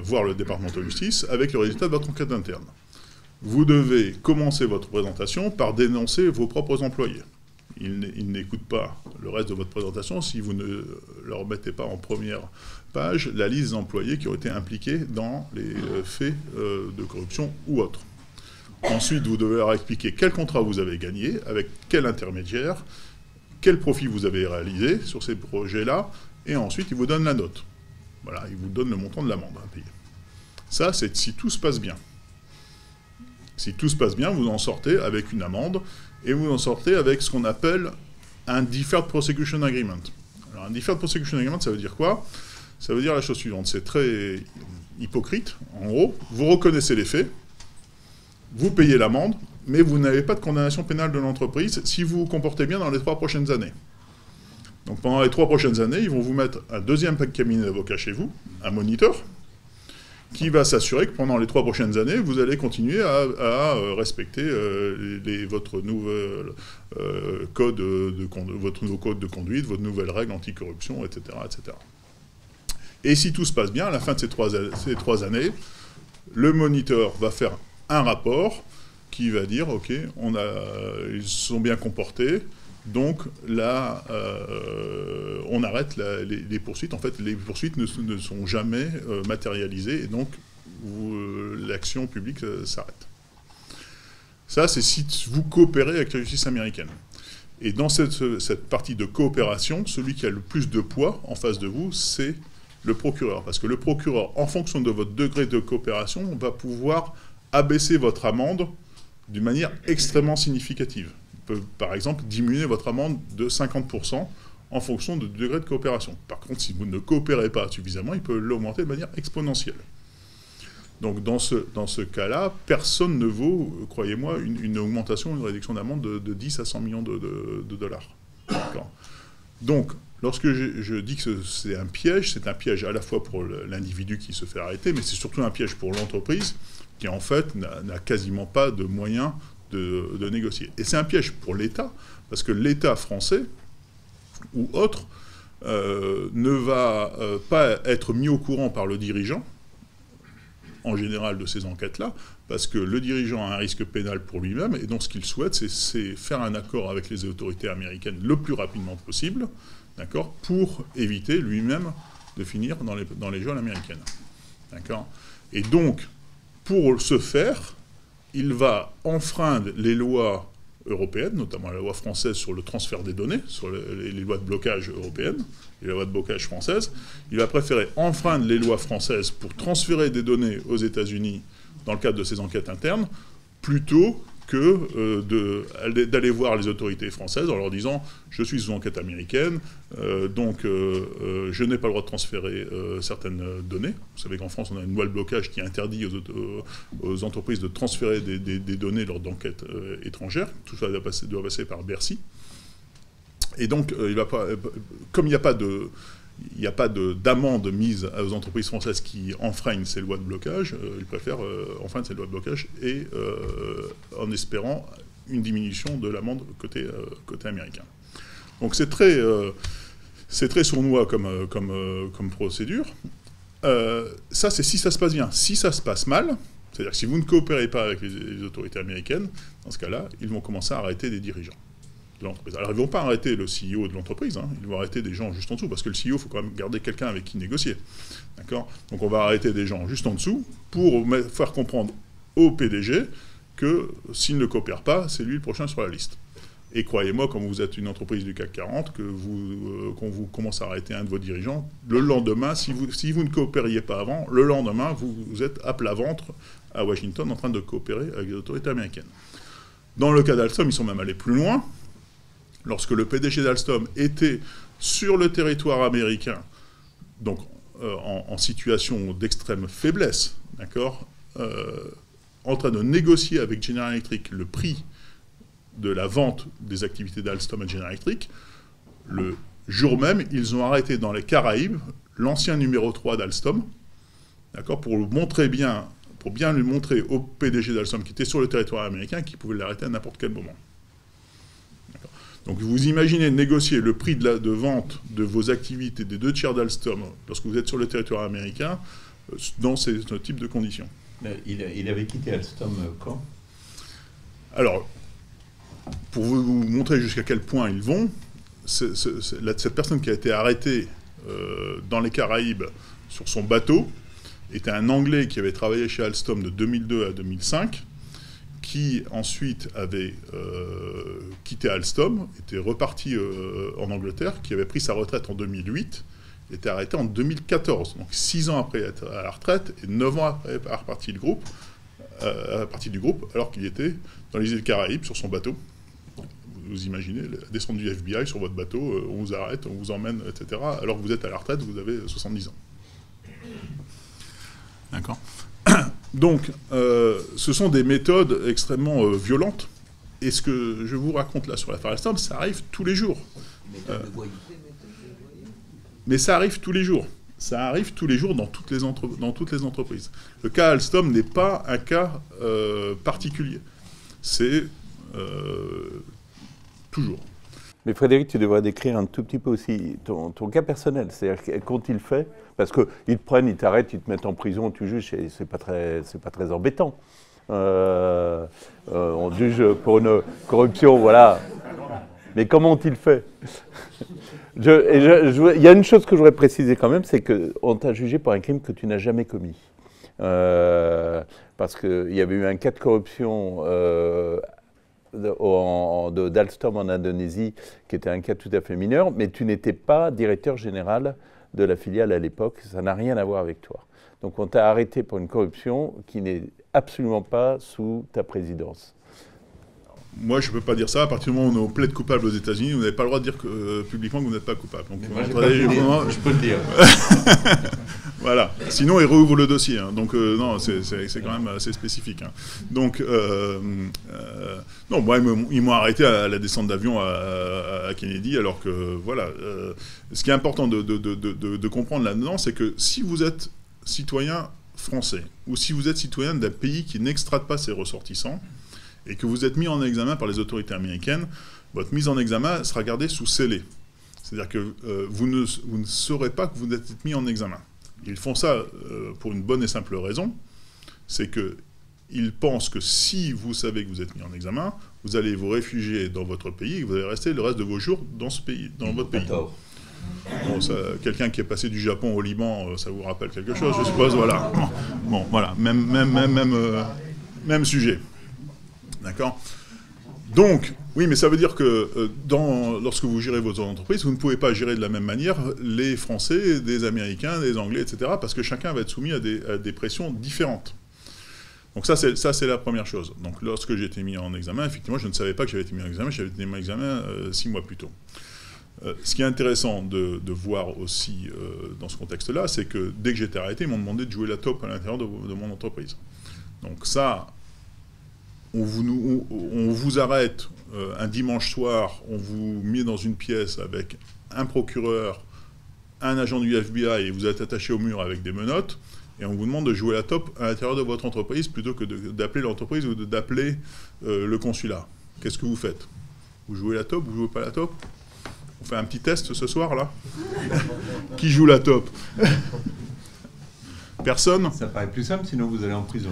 voir le département de justice avec le résultat de votre enquête interne. Vous devez commencer votre présentation par dénoncer vos propres employés ils n'écoutent pas le reste de votre présentation si vous ne leur mettez pas en première page la liste d'employés qui ont été impliqués dans les euh, faits euh, de corruption ou autres. Ensuite, vous devez leur expliquer quel contrat vous avez gagné, avec quel intermédiaire, quel profit vous avez réalisé sur ces projets-là, et ensuite, ils vous donnent la note. Voilà, ils vous donnent le montant de l'amende à payer. Ça, c'est si tout se passe bien. Si tout se passe bien, vous en sortez avec une amende et vous en sortez avec ce qu'on appelle un Deferred Prosecution Agreement. Alors, un Deferred Prosecution Agreement, ça veut dire quoi? Ça veut dire la chose suivante, c'est très hypocrite, en gros, vous reconnaissez les faits, vous payez l'amende, mais vous n'avez pas de condamnation pénale de l'entreprise si vous vous comportez bien dans les trois prochaines années. Donc pendant les trois prochaines années, ils vont vous mettre un deuxième cabinet d'avocats chez vous, un moniteur, qui va s'assurer que pendant les trois prochaines années, vous allez continuer à, à respecter euh, votre euh, code de, nouveau code de conduite, votre nouvelle règle anticorruption, etc., etc. Et si tout se passe bien, à la fin de ces trois, ces trois années, le moniteur va faire un rapport qui va dire, OK, on a, ils se sont bien comportés, donc là, euh, on arrête les, poursuites. En fait, les poursuites ne, sont jamais euh, matérialisées et donc euh, l'action publique s'arrête. Ça, c'est si vous coopérez avec la justice américaine. Et dans cette, partie de coopération, celui qui a le plus de poids en face de vous, c'est le procureur. Parce que le procureur, en fonction de votre degré de coopération, va pouvoir abaisser votre amende d'une manière extrêmement significative. Peut, par exemple, diminuer votre amende de 50% en fonction du degré de coopération. Par contre, si vous ne coopérez pas suffisamment, il peut l'augmenter de manière exponentielle. Donc dans ce, dans ce cas-là, personne ne vaut, croyez-moi, une, augmentation, une réduction d'amende de, 10 à 100 millions de, dollars. Donc, lorsque je, dis que c'est un piège, c'est un piège à la fois pour l'individu qui se fait arrêter, mais c'est surtout un piège pour l'entreprise qui, en fait, n'a quasiment pas de moyens de, négocier. Et c'est un piège pour l'État, parce que l'État français ou autre euh, ne va euh, pas être mis au courant par le dirigeant, en général, de ces enquêtes-là, parce que le dirigeant a un risque pénal pour lui-même, et donc ce qu'il souhaite, c'est faire un accord avec les autorités américaines le plus rapidement possible, d'accord, pour éviter lui-même de finir dans les, dans les geôles américaines. D'accord? Et donc, pour ce faire, il va enfreindre les lois européennes, notamment la loi française sur le transfert des données, sur les, lois de blocage européennes et la loi de blocage française. Il va préférer enfreindre les lois françaises pour transférer des données aux États-Unis dans le cadre de ses enquêtes internes, plutôt que euh, d'aller voir les autorités françaises en leur disant je suis sous enquête américaine, euh, donc euh, je n'ai pas le droit de transférer certaines données. Vous savez qu'en France, on a une loi de blocage qui interdit aux, entreprises de transférer des, données lors d'enquêtes étrangères. Tout ça doit passer, doit passer par Bercy. Et donc, il va pas, comme il n'y a pas de il n'y a pas d'amende mise aux entreprises françaises qui enfreignent ces lois de blocage. Euh, ils préfèrent euh, enfreindre ces lois de blocage et euh, en espérant une diminution de l'amende côté, côté américain. Donc c'est très, sournois comme, procédure. ça, c'est si ça se passe bien. Si ça se passe mal, c'est-à-dire si vous ne coopérez pas avec les autorités américaines, dans ce cas-là, ils vont commencer à arrêter des dirigeants. Alors, ils ne vont pas arrêter le CEO de l'entreprise, hein. ils vont arrêter des gens juste en dessous, parce que le CEO, il faut quand même garder quelqu'un avec qui négocier. D'accord? Donc, on va arrêter des gens juste en dessous pour faire comprendre au PDG que s'il ne coopère pas, c'est lui le prochain sur la liste. Et croyez-moi, quand vous êtes une entreprise du CAC 40, que vous, euh, vous commence à arrêter un de vos dirigeants, le lendemain, si vous, si vous ne coopériez pas avant, le lendemain, vous, vous êtes à plat ventre à Washington en train de coopérer avec les autorités américaines. Dans le cas d'Alstom, ils sont même allés plus loin lorsque le PDG d'Alstom était sur le territoire américain, donc euh, en, situation d'extrême faiblesse, d'accord, euh, en train de négocier avec General Electric le prix de la vente des activités d'Alstom à General Electric, le jour même, ils ont arrêté dans les Caraïbes l'ancien numéro 3 d'Alstom, d'accord, pour montrer bien, pour bien lui montrer au PDG d'Alstom qui était sur le territoire américain qu'il pouvait l'arrêter à n'importe quel moment. Donc vous imaginez négocier le prix de, la, de vente de vos activités des deux tiers d'Alstom lorsque vous êtes sur le territoire américain euh, dans ce type de conditions. Il, avait quitté Alstom euh, quand? Alors, pour vous montrer jusqu'à quel point ils vont, cette personne qui a été arrêtée euh, dans les Caraïbes sur son bateau était un Anglais qui avait travaillé chez Alstom de 2002 à 2005 qui ensuite avait euh, quitté Alstom, était reparti euh, en Angleterre, qui avait pris sa retraite en 2008, était arrêté en 2014, donc six ans après être à la retraite et neuf ans après être reparti du groupe, euh, à du groupe, alors qu'il était dans les îles Caraïbes sur son bateau. Vous imaginez la descente du FBI sur votre bateau, on vous arrête, on vous emmène, etc. Alors que vous êtes à la retraite, vous avez 70 ans. D'accord donc, euh, ce sont des méthodes extrêmement euh, violentes. Et ce que je vous raconte là sur l'affaire Alstom, ça arrive tous les jours. Euh, mais ça arrive tous les jours. Ça arrive tous les jours dans toutes les, dans toutes les entreprises. Le cas Alstom n'est pas un cas particulier. C'est toujours. Mais Frédéric, tu devrais décrire un tout petit peu aussi ton, cas personnel. C'est-à-dire quand il fait, parce qu'ils te prennent, ils t'arrêtent, ils te mettent en prison, tu juges, et c'est pas très, c'est pas très embêtant. Euh, euh, on juge pour une corruption, voilà. Mais comment ont-ils fait? Il y a une chose que je voudrais préciser quand même, c'est qu'on t'a jugé pour un crime que tu n'as jamais commis. Euh, parce qu'il y avait eu un cas de corruption d'Alstom en Indonésie, qui était un cas tout à fait mineur, mais tu n'étais pas directeur général de la filiale à l'époque. Ça n'a rien à voir avec toi. Donc on t'a arrêté pour une corruption qui n'est absolument pas sous ta présidence. Moi, je ne peux pas dire ça. À partir du moment où on est plaide coupable aux États-Unis, vous n'avez pas le droit de dire euh, publiquement que vous n'êtes pas coupable. Donc, moi, je peux le dire. voilà. Sinon, il rouvre le dossier. Hein. Donc, euh, non, c'est quand même assez spécifique. Hein. Donc, euh, non, moi, ils m'ont arrêté à la descente d'avion à, Kennedy, alors que, voilà. ce qui est important de, de, de, de comprendre là-dedans, c'est que si vous êtes citoyen français, ou si vous êtes citoyen d'un pays qui n'extrade pas ses ressortissants, et que vous êtes mis en examen par les autorités américaines, votre mise en examen sera gardée sous scellé. C'est-à-dire que euh, vous, ne, vous, ne, saurez pas que vous êtes mis en examen. Ils font ça euh, pour une bonne et simple raison, c'est qu'ils pensent que si vous savez que vous êtes mis en examen, vous allez vous réfugier dans votre pays et vous allez rester le reste de vos jours dans ce pays, dans votre pays. Bon, quelqu'un qui est passé du Japon au Liban, euh, ça vous rappelle quelque chose, je suppose. Voilà. Bon, voilà, même, même, même, même, même sujet. D'accord donc, oui, mais ça veut dire que euh, lorsque vous gérez votre entreprise, vous ne pouvez pas gérer de la même manière les Français, des Américains, des Anglais, etc., parce que chacun va être soumis à des, pressions différentes. Donc ça, c'est la première chose. Donc lorsque j'ai été mis en examen, effectivement, je ne savais pas que j'avais été mis en examen, j'avais été mis en examen euh, six mois plus tôt. Euh, ce qui est intéressant de, voir aussi dans ce contexte-là, c'est que dès que j'étais arrêté, ils m'ont demandé de jouer la top à l'intérieur de mon entreprise. Donc ça, on vous, arrête euh, un dimanche soir, on vous met dans une pièce avec un procureur, un agent du FBI et vous êtes attaché au mur avec des menottes, et on vous demande de jouer la top à l'intérieur de votre entreprise plutôt que d'appeler l'entreprise ou d'appeler euh, le consulat. Qu'est-ce que vous faites? Vous jouez la top, vous jouez pas la top? On fait un petit test ce soir là? Qui joue la top? Personne? Ça paraît plus simple, sinon vous allez en prison.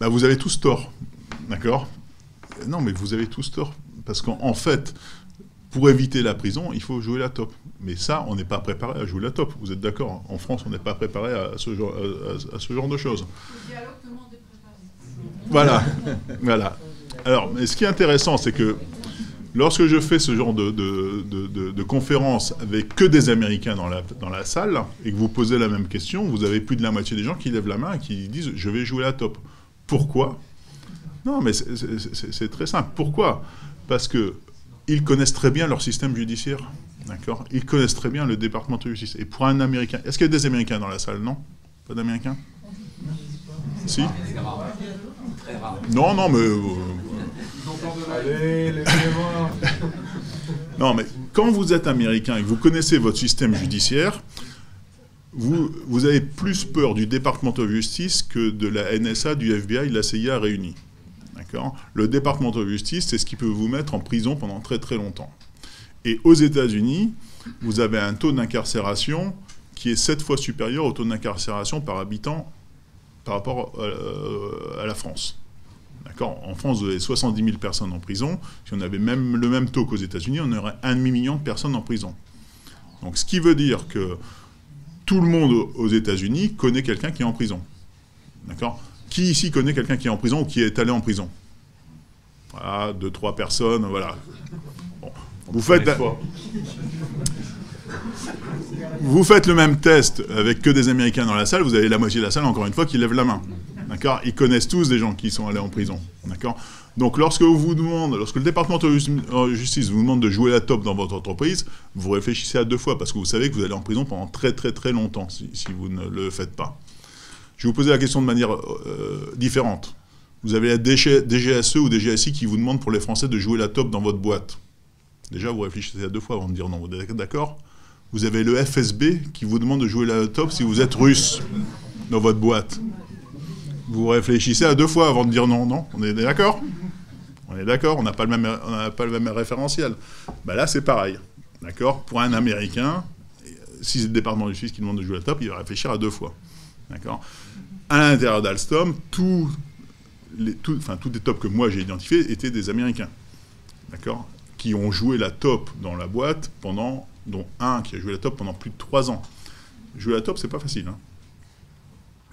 Bah, vous avez tous tort. D'accord? Non, mais vous avez tous tort. Parce qu'en fait, pour éviter la prison, il faut jouer la top. Mais ça, on n'est pas préparé à jouer la top. Vous êtes d'accord? En France, on n'est pas préparé à ce, genre, à, ce genre de choses. Voilà. voilà. Alors, mais ce qui est intéressant, c'est que lorsque je fais ce genre de, de, de, conférence avec que des Américains dans la, dans la salle, et que vous posez la même question, vous avez plus de la moitié des gens qui lèvent la main et qui disent « je vais jouer la top ». Pourquoi? Non, mais c'est très simple. Pourquoi? Parce qu'ils connaissent très bien leur système judiciaire. D'accord? Ils connaissent très bien le département de justice. Et pour un Américain, est-ce qu'il y a des Américains dans la salle? Non? Pas d'Américains? Si? Non, non, mais. Non, mais quand vous êtes Américain et que vous connaissez votre système judiciaire, vous, vous avez plus peur du département de justice que de la NSA, du FBI, de la CIA réunis. Le département de justice, c'est ce qui peut vous mettre en prison pendant très très longtemps. Et aux États-Unis, vous avez un taux d'incarcération qui est sept fois supérieur au taux d'incarcération par habitant par rapport euh, à la France. D'accord En France, vous avez 70 000 personnes en prison. Si on avait même le même taux qu'aux États-Unis, on aurait un demi-million de personnes en prison. Donc, ce qui veut dire que tout le monde aux États-Unis connaît quelqu'un qui est en prison. D'accord Qui ici connaît quelqu'un qui est en prison ou qui est allé en prison? Voilà, deux, trois personnes, voilà. Vous faites, vous faites le même test avec que des Américains dans la salle, vous avez la moitié de la salle, encore une fois, qui lève la main. D'accord? Ils connaissent tous des gens qui sont allés en prison. D'accord? Donc, lorsque vous demande, lorsque le département de justice vous demande de jouer la top dans votre entreprise, vous réfléchissez à deux fois parce que vous savez que vous allez en prison pendant très, très, très longtemps si, vous ne le faites pas. Je vais vous poser la question de manière euh, différente. Vous avez la DGSE ou DGSI qui vous demande pour les Français de jouer la top dans votre boîte. Déjà, vous réfléchissez à deux fois avant de dire non. Vous êtes d'accord? Vous avez le FSB qui vous demande de jouer la top si vous êtes russe dans votre boîte. Vous réfléchissez à deux fois avant de dire non. Non? On est d'accord? On est d'accord On n'a pas, le même, référentiel. Ben là, c'est pareil. D'accord? Pour un Américain, si c'est le département du Suisse qui demande de jouer la top, il va réfléchir à deux fois. D'accord? À l'intérieur d'Alstom, tout les, tout, enfin, tous les tops que moi j'ai identifiés étaient des Américains, d'accord? Qui ont joué la top dans la boîte pendant, dont un qui a joué la top pendant plus de trois ans. Jouer la top, c'est pas facile. Hein.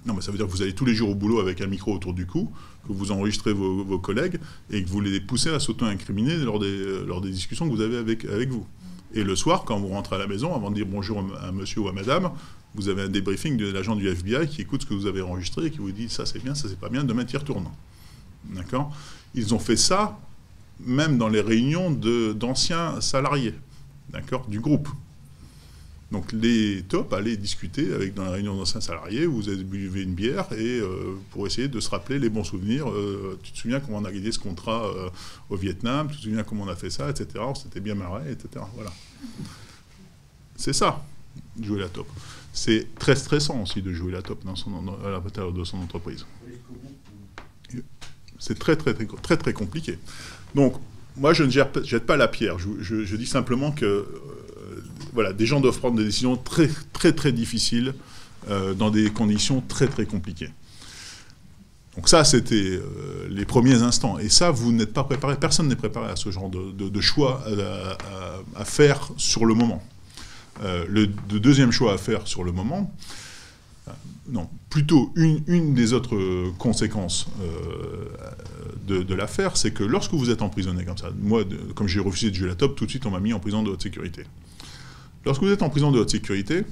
non, mais ça veut dire que vous allez tous les jours au boulot avec un micro autour du cou, que vous enregistrez vos, collègues et que vous les poussez à s'auto-incriminer lors des, lors des discussions que vous avez avec, avec vous. Et le soir, quand vous rentrez à la maison, avant de dire bonjour à monsieur ou à madame, vous avez un débriefing de l'agent du FBI qui écoute ce que vous avez enregistré et qui vous dit ça c'est bien, ça c'est pas bien, demain y retourne. D'accord? Ils ont fait ça même dans les réunions d'anciens salariés, d'accord, du groupe. Donc les tops allaient discuter avec dans la réunion d'anciens salariés, vous avez buvez une bière et euh, pour essayer de se rappeler les bons souvenirs. Euh, tu te souviens comment on a gagné ce contrat euh, au Vietnam, tu te souviens comment on a fait ça, etc. On s'était bien marré, etc. Voilà. C'est ça, jouer la top. C'est très stressant aussi de jouer la top dans son, à l'intérieur de son entreprise. C'est très très, très très très compliqué. Donc moi je ne jette pas la pierre. Je, dis simplement que voilà, des gens doivent prendre des décisions très, très, très difficiles euh, dans des conditions très, très compliquées. Donc ça, c'était euh, les premiers instants. Et ça, vous n'êtes pas préparé, personne n'est préparé à ce genre de, choix à, faire sur le moment. Euh, le, deuxième choix à faire sur le moment, non, plutôt une, des autres conséquences de, l'affaire, c'est que lorsque vous êtes emprisonné comme ça, moi, comme j'ai refusé de jouer la top, tout de suite on m'a mis en prison de haute sécurité. Lorsque vous êtes en prison de haute sécurité,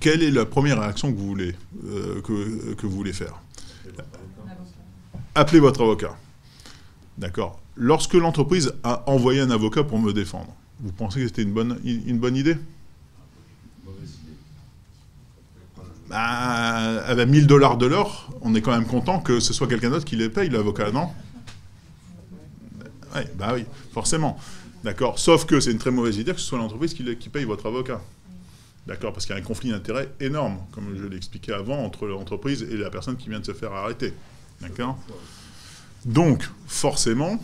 quelle est la première réaction que vous voulez, euh, que, vous voulez faire? Appelez votre avocat. D'accord. Lorsque l'entreprise a envoyé un avocat pour me défendre, vous pensez que c'était une bonne, une bonne idée? Bah, Avec 1000 dollars de l'heure, on est quand même content que ce soit quelqu'un d'autre qui les paye, l'avocat, non? Oui, bah oui, forcément. D'accord Sauf que c'est une très mauvaise idée que ce soit l'entreprise qui, paye votre avocat. D'accord Parce qu'il y a un conflit d'intérêt énorme, comme je l'ai expliqué avant, entre l'entreprise et la personne qui vient de se faire arrêter. D'accord Donc, forcément,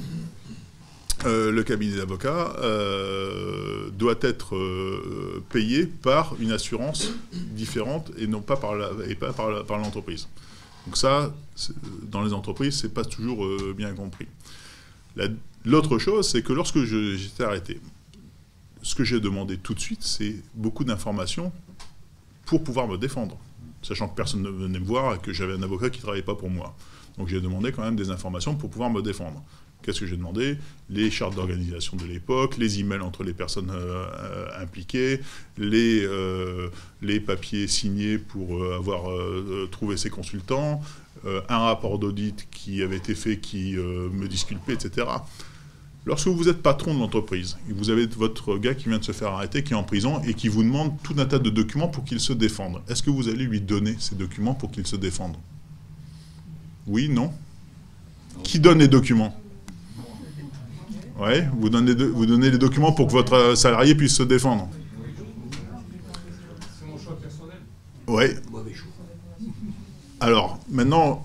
euh, le cabinet d'avocat euh, doit être euh, payé par une assurance différente et non pas par l'entreprise. Donc ça, dans les entreprises, c'est pas toujours bien compris. L'autre chose, c'est que lorsque j'étais arrêté, ce que j'ai demandé tout de suite, c'est beaucoup d'informations pour pouvoir me défendre, sachant que personne ne venait me voir et que j'avais un avocat qui ne travaillait pas pour moi. Donc j'ai demandé quand même des informations pour pouvoir me défendre. Qu'est-ce que j'ai demandé? Les chartes d'organisation de l'époque, les emails entre les personnes euh, euh, impliquées, les, euh, les papiers signés pour avoir trouvé ces consultants, un rapport d'audit qui avait été fait qui me disculpait, etc. Lorsque vous êtes patron de l'entreprise, et vous avez votre gars qui vient de se faire arrêter, qui est en prison, et qui vous demande tout un tas de documents pour qu'il se défende, est-ce que vous allez lui donner ces documents pour qu'il se défende? Oui, non, Qui donne les documents? Oui, vous donnez, les documents pour que votre salarié puisse se défendre. C'est mon choix personnel. Oui. Alors, maintenant,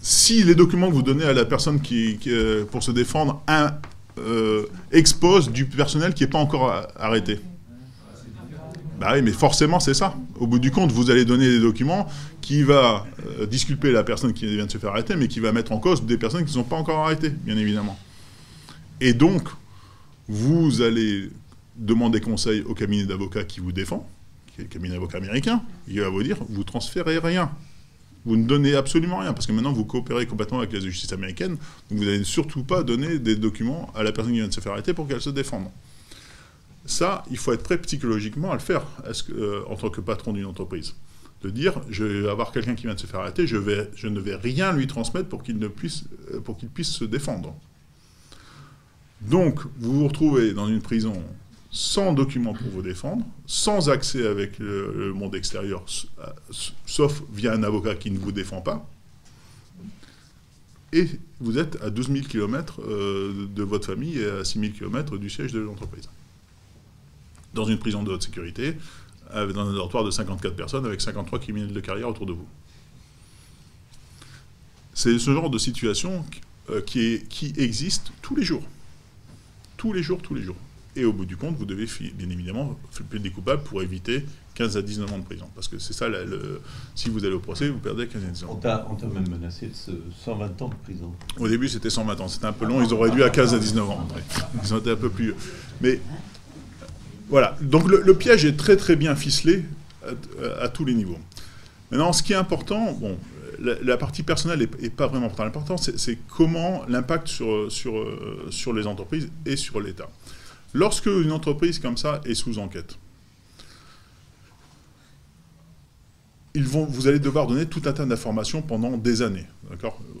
si les documents que vous donnez à la personne qui, euh, pour se défendre un, euh, expose du personnel qui n'est pas encore arrêté. Bah oui, mais forcément, c'est ça. Au bout du compte, vous allez donner des documents qui va euh, disculper la personne qui vient de se faire arrêter, mais qui va mettre en cause des personnes qui ne sont pas encore arrêtées, bien évidemment. Et donc, vous allez demander conseil au cabinet d'avocats qui vous défend, qui est le cabinet d'avocats américain, il va vous dire, vous transférez rien. Vous ne donnez absolument rien, parce que maintenant vous coopérez complètement avec la justice américaine, donc vous n'allez surtout pas donner des documents à la personne qui vient de se faire arrêter pour qu'elle se défende. Ça, il faut être prêt psychologiquement à le faire euh, en tant que patron d'une entreprise. De dire, je vais avoir quelqu'un qui vient de se faire arrêter, je, ne vais rien lui transmettre pour qu'il puisse, euh, pour qu'il puisse se défendre. Donc, vous vous retrouvez dans une prison sans document pour vous défendre, sans accès avec le, monde extérieur, sauf via un avocat qui ne vous défend pas. Et vous êtes à 12 000 km de votre famille et à 6 000 km du siège de l'entreprise. Dans une prison de haute sécurité, dans un dortoir de 54 personnes avec 53 criminels de carrière autour de vous. C'est ce genre de situation euh, qui existe tous les jours. Tous les jours, tous les jours. Et au bout du compte, vous devez bien évidemment des coupables pour éviter 15 à 19 ans de prison. Parce que c'est ça, le, si vous allez au procès, vous perdez 15 à 19 ans. On t'a même menacé de 120 ans de prison. Au début, c'était 120 ans. C'était un peu long. Ils ont réduit à 15 à 19 ans. Ils ont été un peu plus... Mais voilà. Donc le, piège est très très bien ficelé à, tous les niveaux. Maintenant, ce qui est important, bon, la, partie personnelle n'est pas vraiment importante. L'important, c'est comment l'impact sur, sur, sur les entreprises et sur l'État. Lorsque une entreprise comme ça est sous enquête, ils vont, vous allez devoir donner tout un tas d'informations pendant des années.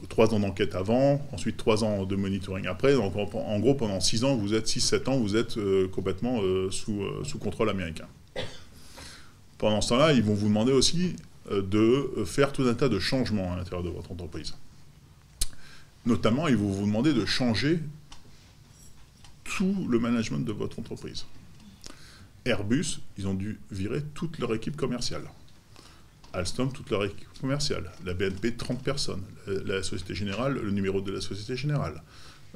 Trois ans d'enquête avant, ensuite trois ans de monitoring après. En, gros, pendant six ans, vous êtes 6-7 ans, vous êtes euh, complètement euh, sous, euh, sous, contrôle américain. Pendant ce temps-là, ils vont vous demander aussi de faire tout un tas de changements à l'intérieur de votre entreprise. Notamment, ils vont vous demander de changer tout le management de votre entreprise. Airbus, ils ont dû virer toute leur équipe commerciale. Alstom, toute leur équipe commerciale. La BNP, 30 personnes. La, Société Générale, le numéro de la Société Générale.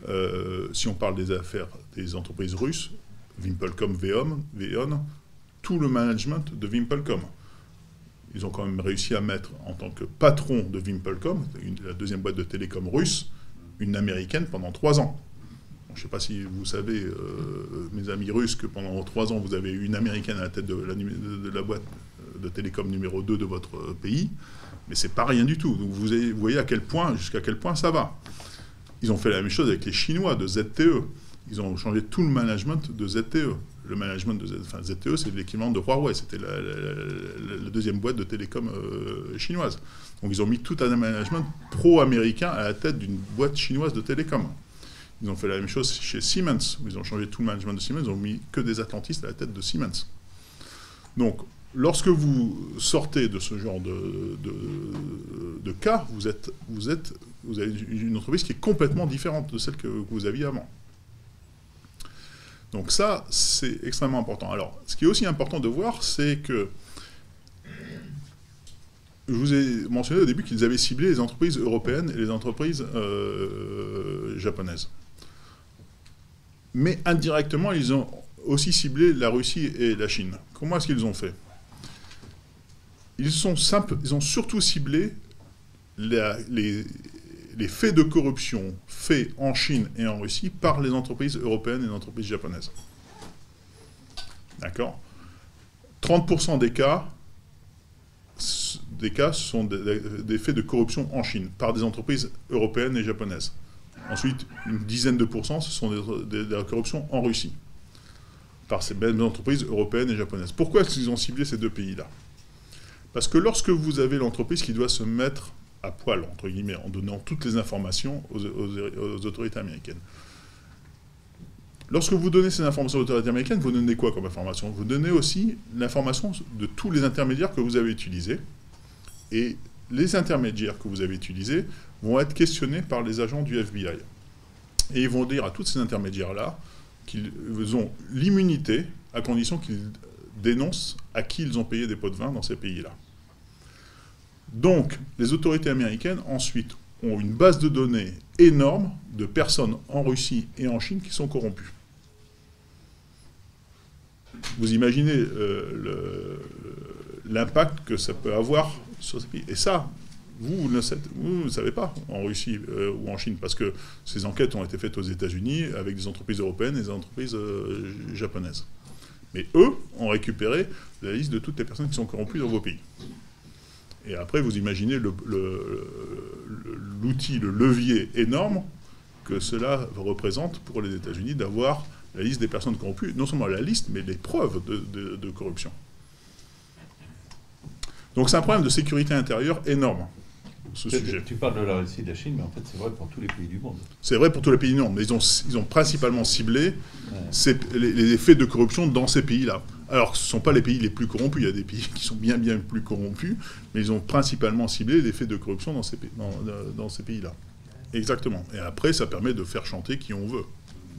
Euh, si on parle des affaires des entreprises russes, Vimpelcom, Veon, tout le management de Vimpelcom. Ils ont quand même réussi à mettre en tant que patron de Vimpelcom, la deuxième boîte de télécom russe, une américaine pendant trois ans. Je ne sais pas si vous savez, euh, mes amis russes, que pendant trois ans, vous avez une américaine à la tête de la, boîte de télécom numéro 2 de votre euh, pays, mais c'est pas rien du tout. Donc vous, voyez à quel point, jusqu'à quel point ça va. Ils ont fait la même chose avec les Chinois de ZTE. Ils ont changé tout le management de ZTE. Le management de ZTE, c'est l'équivalent de Huawei. C'était la, deuxième boîte de télécom euh, chinoise. Donc ils ont mis tout un management pro-américain à la tête d'une boîte chinoise de télécom. Ils ont fait la même chose chez Siemens. Ils ont changé tout le management de Siemens. Ils ont mis que des atlantistes à la tête de Siemens. Donc lorsque vous sortez de ce genre de, cas, vous, êtes, vous, êtes, vous avez une entreprise qui est complètement différente de celle que vous aviez avant. Donc ça, c'est extrêmement important. Alors, ce qui est aussi important de voir, c'est que je vous ai mentionné au début qu'ils avaient ciblé les entreprises européennes et les entreprises euh, japonaises. Mais indirectement, ils ont aussi ciblé la Russie et la Chine. Comment est-ce qu'ils ont fait? Ils, sont ils ont surtout ciblé les, faits de corruption faits en Chine et en Russie par les entreprises européennes et les entreprises japonaises. D'accord? 30% des cas, des cas sont des, faits de corruption en Chine par des entreprises européennes et japonaises. Ensuite, une dizaine de pourcents, ce sont de la corruption en Russie par ces mêmes entreprises européennes et japonaises. Pourquoi est-ce qu'ils ont ciblé ces deux pays-là? Parce que lorsque vous avez l'entreprise qui doit se mettre à poil, entre guillemets, en donnant toutes les informations aux, autorités américaines, Lorsque vous donnez ces informations aux autorités américaines, vous donnez quoi comme information? Vous donnez aussi l'information de tous les intermédiaires que vous avez utilisés. Et les intermédiaires que vous avez utilisés vont être questionnés par les agents du FBI. Et ils vont dire à tous ces intermédiaires-là qu'ils ont l'immunité à condition qu'ils dénoncent à qui ils ont payé des pots de vin dans ces pays-là. Donc, les autorités américaines, ensuite, ont une base de données énorme de personnes en Russie et en Chine qui sont corrompues. Vous imaginez euh, l'impact que ça peut avoir sur ces pays. Et ça, vous, ne, savez pas en Russie euh, ou en Chine, parce que ces enquêtes ont été faites aux États-Unis avec des entreprises européennes et des entreprises euh, japonaises. Mais eux ont récupéré la liste de toutes les personnes qui sont corrompues dans vos pays. Et après, vous imaginez l'outil, le, levier énorme que cela représente pour les États-Unis d'avoir la liste des personnes corrompues, non seulement la liste, mais les preuves de, corruption. Donc c'est un problème de sécurité intérieure énorme, ce sujet. Tu parles de la Russie et de la Chine, mais en fait c'est vrai pour tous les pays du monde. C'est vrai pour tous les pays du monde, mais ils ont, ils ont principalement ciblé les, les effets de corruption dans ces pays-là. Alors, ce ne sont pas les pays les plus corrompus, il y a des pays qui sont bien, bien plus corrompus, mais ils ont principalement ciblé les faits de corruption dans ces, dans, ces pays-là. Exactement. Et après, ça permet de faire chanter qui on veut.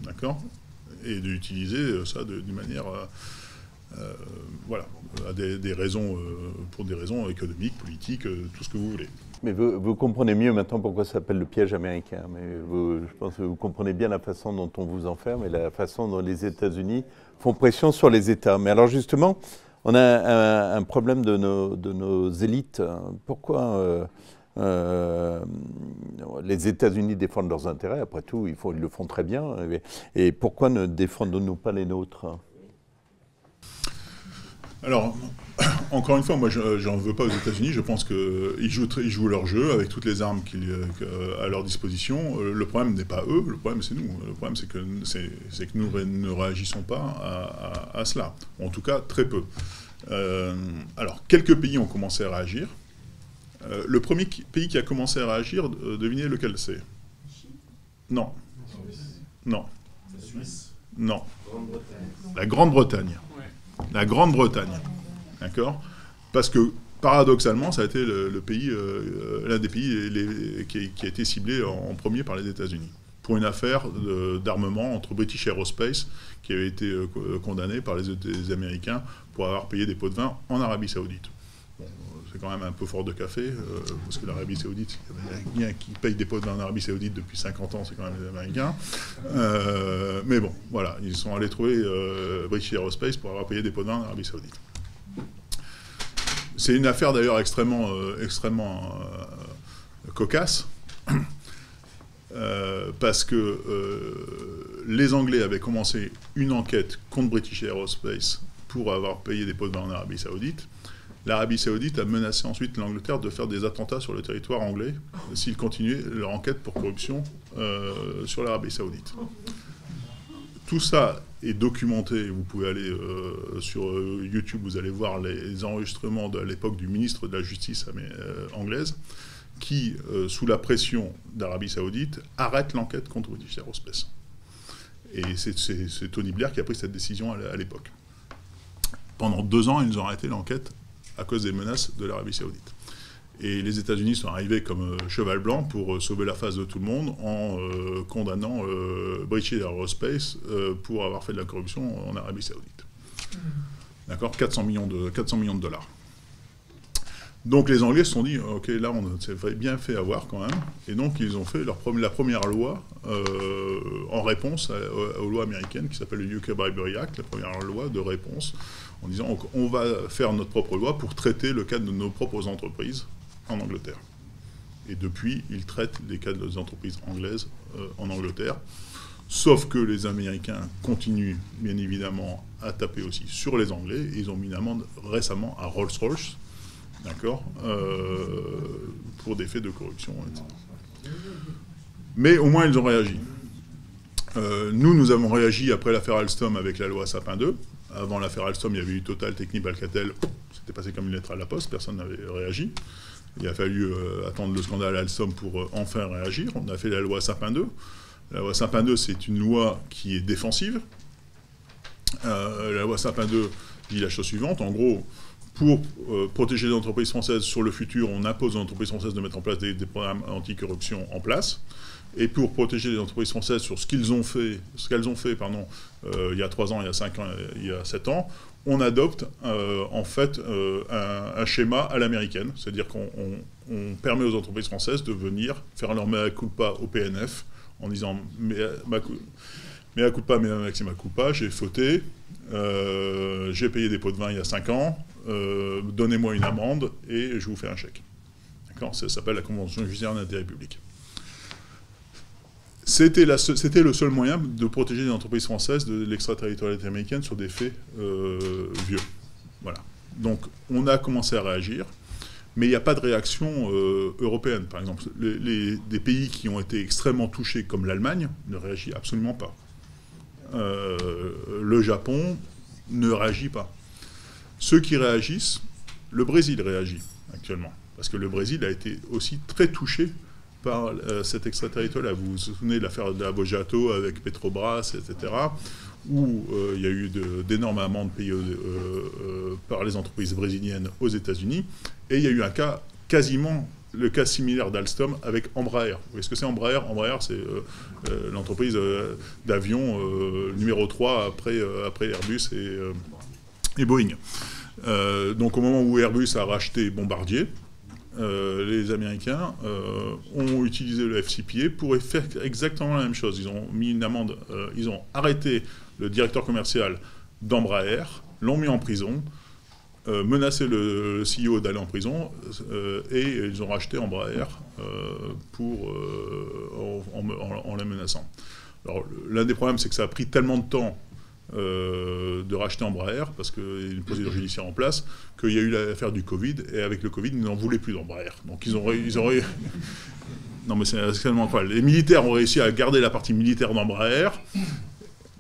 D'accord? Et d'utiliser euh, ça d'une manière. Euh, euh, voilà, à des, raisons, pour des raisons économiques, politiques, tout ce que vous voulez. Mais vous, comprenez mieux maintenant pourquoi ça s'appelle le piège américain. Mais je pense que vous comprenez bien la façon dont on vous enferme et la façon dont les États-Unis font pression sur les États. Mais alors justement, on a un, problème de nos, élites. Pourquoi euh, euh, les États-Unis défendent leurs intérêts? Après tout, ils, ils le font très bien. Et pourquoi ne défendons-nous pas les nôtres? Alors, encore une fois, moi, j'en veux pas aux États-Unis. Je pense qu'ils jouent, ils jouent leur jeu avec toutes les armes qu'ils, euh, à leur disposition. Euh, le problème n'est pas eux, le problème c'est nous. Le problème c'est que, c'est, que nous ne réagissons pas à, cela. En tout cas, très peu. alors, quelques pays ont commencé à réagir. le premier pays qui a commencé à réagir, devinez lequel c'est? Non. Non. Non. La Grande-Bretagne. La Grande-Bretagne. D'accord Parce que paradoxalement, ça a été le, pays, euh, l'un des pays qui, a été ciblé en, premier par les États-Unis pour une affaire d'armement entre British Aerospace, qui avait été euh, condamné par les, Américains pour avoir payé des pots de vin en Arabie Saoudite. c'est quand même un peu fort de café, euh, parce que l'Arabie Saoudite, il y a qui paye des pots de vin en Arabie Saoudite depuis 50 ans, c'est quand même les Américains. mais bon, voilà, ils sont allés trouver British Aerospace pour avoir payé des pots de vin en Arabie Saoudite. C'est une affaire d'ailleurs extrêmement, euh, extrêmement euh, cocasse, euh, parce que les Anglais avaient commencé une enquête contre British Aerospace pour avoir payé des pots de vin en Arabie Saoudite. L'Arabie Saoudite a menacé ensuite l'Angleterre de faire des attentats sur le territoire anglais s'ils continuaient leur enquête pour corruption sur l'Arabie Saoudite. Tout ça est documenté. Vous pouvez aller euh, sur euh, YouTube, vous allez voir les enregistrements de l'époque du ministre de la Justice euh, anglaise, qui, sous la pression d'Arabie Saoudite, arrête l'enquête contre British Aerospace. Et c'est Tony Blair qui a pris cette décision à l'époque. Pendant deux ans, ils ont arrêté l'enquête à cause des menaces de l'Arabie Saoudite. Et les États-Unis sont arrivés comme euh, cheval blanc pour euh, sauver la face de tout le monde en euh, condamnant British Aerospace pour avoir fait de la corruption en Arabie Saoudite. Hmm. D'accord? 400 millions, de, 400 millions de dollars. Donc les Anglais se sont dit, ok, là on s'est bien fait avoir quand même, et donc ils ont fait leur, la première loi en réponse aux lois américaines qui s'appelle le UK Bribery Act, la première loi de réponse, en disant on va faire notre propre loi pour traiter le cas de nos propres entreprises en Angleterre. Et depuis, ils traitent les cas des entreprises anglaises euh, en Angleterre. Sauf que les Américains continuent, bien évidemment, à taper aussi sur les Anglais. Ils ont mis une amende récemment à Rolls-Royce, d'accord, euh, pour des faits de corruption, Mais au moins, ils ont réagi. Euh, nous, nous avons réagi après l'affaire Alstom avec la loi Sapin 2. Avant l'affaire Alstom, il y avait eu Total, Technip, Alcatel. C'était passé comme une lettre à la poste, personne n'avait réagi. Il a fallu euh, attendre le scandale Alstom pour euh, enfin réagir. On a fait la loi Sapin 2. La loi Sapin 2, c'est une loi qui est défensive. Euh, la loi Sapin 2 dit la chose suivante. En gros, pour protéger les entreprises françaises sur le futur, on impose aux entreprises françaises de mettre en place des, programmes anticorruption en place. Et pour protéger les entreprises françaises sur ce qu'elles ont fait, pardon, il y a 3 ans, il y a 5 ans, il y a 7 ans, on adopte euh, en fait euh, un, schéma à l'américaine, c'est-à-dire qu'on permet aux entreprises françaises de venir faire leur mea culpa au PNF en disant mea, culpa, mea maxima culpa, j'ai fauté, euh, j'ai payé des pots de vin il y a 5 ans, donnez-moi une amende et je vous fais un chèque. Ça s'appelle la Convention judiciaire d'intérêt public. C'était le seul moyen de protéger les entreprises françaises de l'extraterritorialité américaine sur des faits euh, vieux. Voilà. Donc on a commencé à réagir, mais il n'y a pas de réaction euh, européenne. Par exemple, des pays qui ont été extrêmement touchés, comme l'Allemagne, ne réagissent absolument pas. Euh, le Japon ne réagit pas. Ceux qui réagissent, le Brésil réagit actuellement, parce que le Brésil a été aussi très touché par euh, cet extraterritorial. Vous vous souvenez de l'affaire de Abojato avec Petrobras, etc., où euh, il y a eu d'énormes amendes payées euh, par les entreprises brésiliennes aux États-Unis, et il y a eu un cas quasiment le cas similaire d'Alstom avec Embraer. Vous voyez ce que c'est Embraer? Embraer, c'est l'entreprise d'avion numéro 3 après, après Airbus et, et Boeing. donc au moment où Airbus a racheté Bombardier, euh, les Américains euh, ont utilisé le FCPA pour faire exactement la même chose. Ils ont mis une amende, euh, ils ont arrêté le directeur commercial d'Embraer, l'ont mis en prison, menacé le, CEO d'aller en prison, et ils ont racheté Embraer pour, en, en, la menaçant. Alors, l'un des problèmes, c'est que ça a pris tellement de temps euh, de racheter Embraer, parce qu'il y a une procédure judiciaire en place, qu'il y a eu l'affaire du Covid, et avec le Covid, ils n'en voulaient plus d'Embraer. Donc ils ont, ils ont Non mais c'est extrêmement incroyable. Les militaires ont réussi à garder la partie militaire d'Embraer,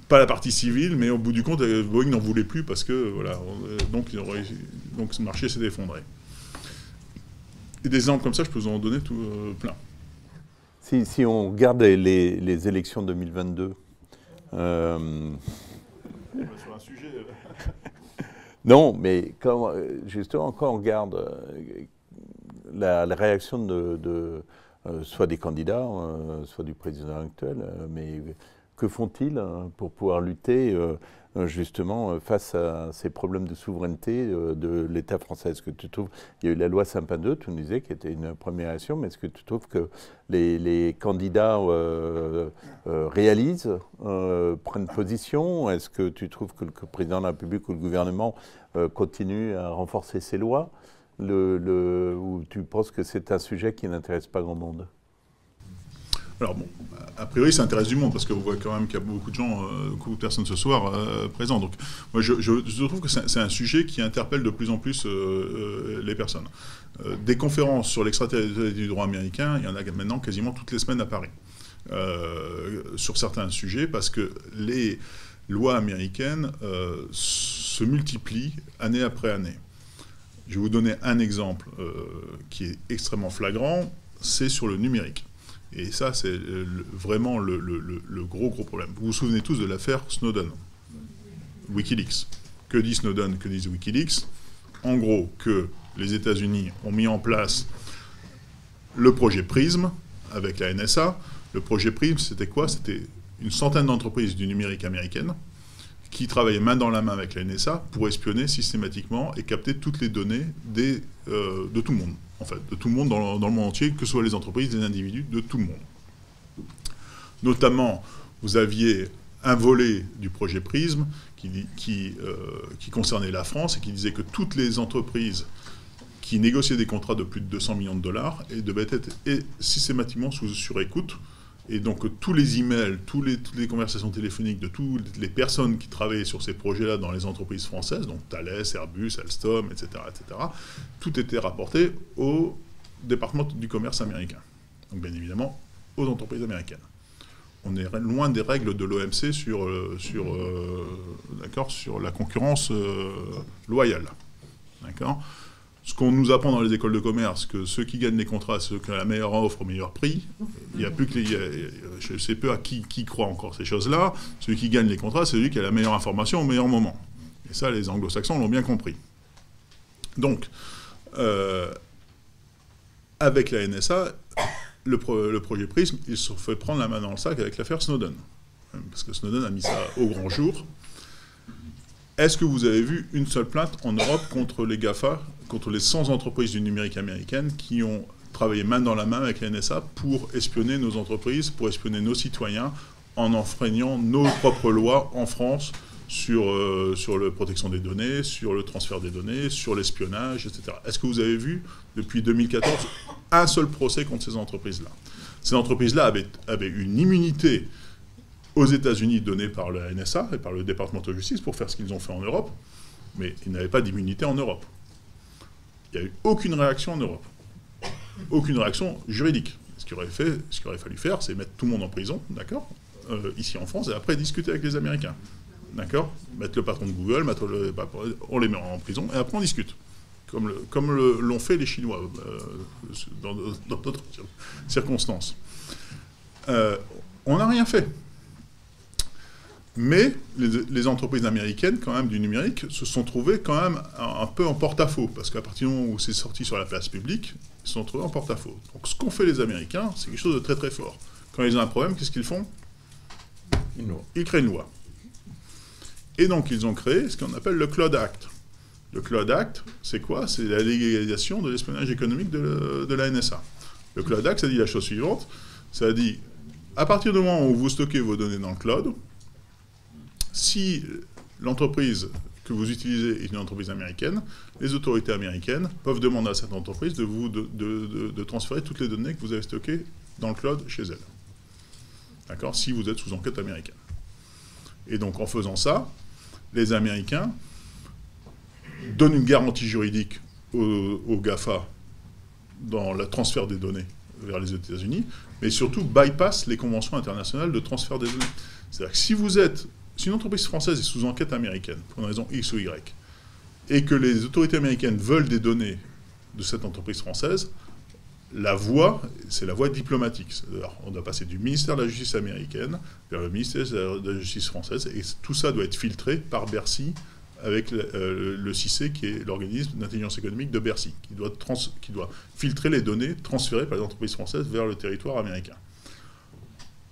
pas la partie civile, mais au bout du compte, euh, Boeing n'en voulait plus parce que, voilà, euh, donc, ils ont donc ce marché s'est effondré. Et des exemples comme ça, je peux vous en donner tout plein. Si, si, on regarde les, les élections 2022, euh, Euh. non, mais quand, justement, quand on regarde euh, la, réaction de, soit des candidats, soit du président actuel, mais que font-ils hein, pour pouvoir lutter euh, justement euh, face à ces problèmes de souveraineté euh, de l'État français. Est-ce que tu trouves, il y a eu la loi Saint-Pin 2, tu nous disais, qui était une première action, mais est-ce que tu trouves que les, candidats réalisent, prennent position? Est-ce que tu trouves que le président de la République ou le gouvernement continue à renforcer ces lois? Ou tu penses que c'est un sujet qui n'intéresse pas grand monde? Alors bon, a priori, ça intéresse du monde parce que vous voyez quand même qu'il y a beaucoup de gens, euh, beaucoup de personnes ce soir euh, présents. Donc, moi, je, trouve que c'est un sujet qui interpelle de plus en plus euh, les personnes. des conférences sur l'extraterritorialité du droit américain, il y en a maintenant quasiment toutes les semaines à Paris sur certains sujets parce que les lois américaines se multiplient année après année. Je vais vous donner un exemple qui est extrêmement flagrant, c'est sur le numérique. Et ça, c'est vraiment le, gros, gros problème. Vous vous souvenez tous de l'affaire Snowden, Wikileaks. Que dit Snowden, que dit Wikileaks? En gros, que les États-Unis ont mis en place le projet PRISM avec la NSA. Le projet PRISM, c'était quoi? C'était une centaine d'entreprises du numérique américaine qui travaillaient main dans la main avec la NSA pour espionner systématiquement et capter toutes les données euh, de tout le monde en fait, de tout le monde dans le, monde entier, que ce soit les entreprises, les individus, de tout le monde. Notamment, vous aviez un volet du projet PRISM euh, qui, concernait la France et qui disait que toutes les entreprises qui négociaient des contrats de plus de 200 millions de dollars devaient être systématiquement sous surécoute et donc tous les emails, tous toutes les conversations téléphoniques de toutes les personnes qui travaillaient sur ces projets-là dans les entreprises françaises, donc Thales, Airbus, Alstom, etc., etc., tout était rapporté au département du commerce américain. Donc bien évidemment aux entreprises américaines. On est loin des règles de l'OMC sur, euh, sur, euh, sur la concurrence euh, loyale. D'accord? Ce qu'on nous apprend dans les écoles de commerce, que ceux qui gagnent les contrats, ceux qui ont la meilleure offre au meilleur prix, il y a plus que les, je sais peu à qui, qui croit encore ces choses-là. Celui qui gagne les contrats, c'est celui qui a la meilleure information au meilleur moment. Et ça, les anglo-saxons l'ont bien compris. Donc, euh, avec la NSA, le, le, projet PRISM, ils se sont fait prendre la main dans le sac avec l'affaire Snowden. Parce que Snowden a mis ça au grand jour. Est-ce que vous avez vu une seule plainte en Europe contre les GAFA, contre les 100 entreprises du numérique américaine qui ont travaillé main dans la main avec la NSA pour espionner nos entreprises, pour espionner nos citoyens, en enfreignant nos propres lois en France sur, euh, la protection des données, sur le transfert des données, sur l'espionnage, etc. Est-ce que vous avez vu, depuis 2014, un seul procès contre ces entreprises-là? Ces entreprises-là avaient, avaient une immunité aux États-Unis donnée par la NSA et par le département de justice pour faire ce qu'ils ont fait en Europe, mais ils n'avaient pas d'immunité en Europe. Il n'y a eu aucune réaction en Europe. Aucune réaction juridique. Ce qu'il aurait, aurait fallu faire, c'est mettre tout le monde en prison, d'accord euh, Ici en France, et après discuter avec les Américains. D'accord Mettre le patron de Google, mettre le, bah, on les met en prison, et après on discute. Comme l'ont fait les Chinois euh, dans d'autres circonstances. Euh, on n'a rien fait. Mais les, entreprises américaines, quand même, du numérique, se sont trouvées quand même un, peu en porte-à-faux, parce qu'à partir du moment où c'est sorti sur la place publique, ils se sont trouvés en porte-à-faux. Donc ce qu'ont fait les Américains, c'est quelque chose de très très fort. Quand ils ont un problème, qu'est-ce qu'ils font? Ils créent une loi. Et donc ils ont créé ce qu'on appelle le Cloud Act. Le Cloud Act, c'est quoi? C'est la légalisation de l'espionnage économique de, de la NSA. Le Cloud Act, ça dit la chose suivante, ça dit, à partir du moment où vous stockez vos données dans le cloud, si l'entreprise que vous utilisez est une entreprise américaine, les autorités américaines peuvent demander à cette entreprise de vous de, transférer toutes les données que vous avez stockées dans le cloud chez elle. D'accord? Si vous êtes sous enquête américaine. Et donc en faisant ça, les Américains donnent une garantie juridique aux, GAFA dans le transfert des données vers les États-Unis, mais surtout bypassent les conventions internationales de transfert des données. C'est-à-dire que si vous êtes, si une entreprise française est sous enquête américaine, pour une raison X ou Y, et que les autorités américaines veulent des données de cette entreprise française, la voie, c'est la voie diplomatique. On doit passer du ministère de la Justice américaine vers le ministère de la Justice française, et tout ça doit être filtré par Bercy avec le, euh, CIC, qui est l'organisme d'intelligence économique de Bercy, qui doit, qui doit filtrer les données transférées par les entreprises françaises vers le territoire américain.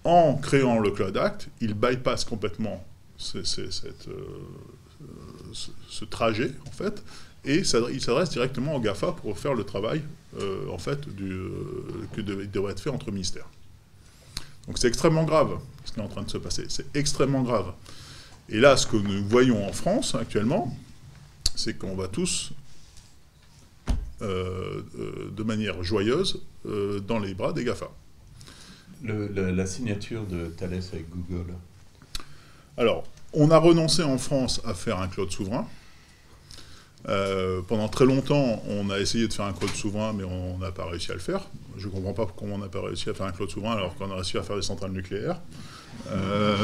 En créant le Cloud Act, il bypasse complètement cette, euh, ce, trajet, en fait, et il s'adresse directement au GAFA pour faire le travail, euh, en fait, du, euh, que devrait être fait entre ministères. Donc c'est extrêmement grave ce qui est en train de se passer. C'est extrêmement grave. Et là, ce que nous voyons en France actuellement, c'est qu'on va tous, euh, de manière joyeuse, dans les bras des GAFA. la signature de Thales avec Google? Alors, on a renoncé en France à faire un cloud souverain. Euh, pendant très longtemps, on a essayé de faire un cloud souverain, mais on n'a pas réussi à le faire. Je ne comprends pas comment on n'a pas réussi à faire un cloud souverain alors qu'on a réussi à faire des centrales nucléaires. Euh,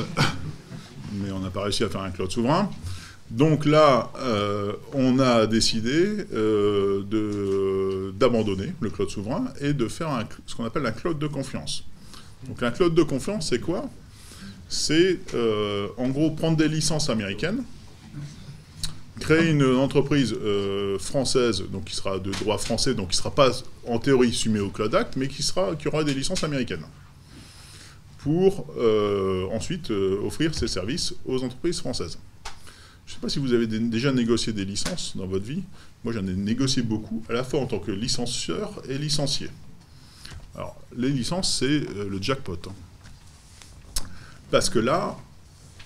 mais on n'a pas réussi à faire un cloud souverain. Donc là, euh, on a décidé d'abandonner le cloud souverain et de faire ce qu'on appelle un cloud de confiance. Donc un cloud de confiance, c'est quoi? C'est euh, en gros prendre des licences américaines, créer une entreprise euh, française, donc qui sera de droit français, donc qui ne sera pas en théorie soumise au Cloud Act, mais qui, aura des licences américaines, pour euh, ensuite offrir ses services aux entreprises françaises. Je ne sais pas si vous avez déjà négocié des licences dans votre vie. Moi, j'en ai négocié beaucoup, à la fois en tant que licencieur et licencié. Alors, les licences, c'est le jackpot. Hein. Parce que là,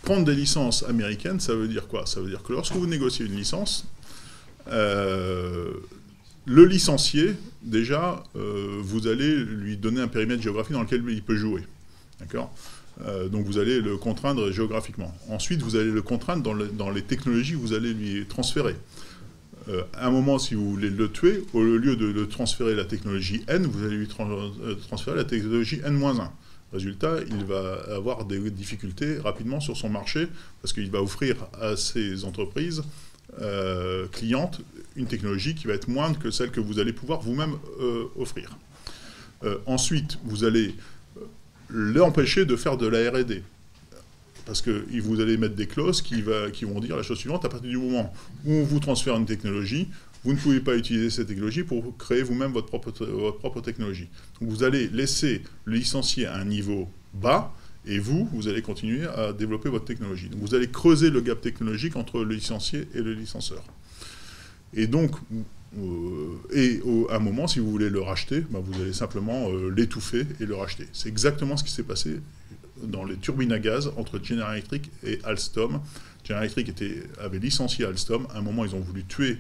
prendre des licences américaines, ça veut dire quoi? Ça veut dire que lorsque vous négociez une licence, euh, le licencié, déjà, euh, vous allez lui donner un périmètre géographique dans lequel il peut jouer. D'accord? Euh, donc vous allez le contraindre géographiquement. Ensuite, vous allez le contraindre dans, les technologies que vous allez lui transférer. à un moment, si vous voulez le tuer, au lieu de, le transférer la technologie N, vous allez lui transférer la technologie N-1. Résultat, il va avoir des difficultés rapidement sur son marché parce qu'il va offrir à ses entreprises euh, clientes une technologie qui va être moindre que celle que vous allez pouvoir vous-même euh, offrir. Euh, ensuite, vous allez l'empêcher de faire de la R&D. Parce que vous allez mettre des clauses qui, qui vont dire la chose suivante, à partir du moment où on vous transfère une technologie, vous ne pouvez pas utiliser cette technologie pour créer vous-même votre propre, technologie. Donc vous allez laisser le licencié à un niveau bas, et vous, vous allez continuer à développer votre technologie. Donc vous allez creuser le gap technologique entre le licencié et le licenceur. Et donc, euh, et à un moment, si vous voulez le racheter, bah, vous allez simplement euh, l'étouffer et le racheter. C'est exactement ce qui s'est passé dans les turbines à gaz entre General Electric et Alstom. General Electric avait licencié Alstom. À un moment, ils ont voulu tuer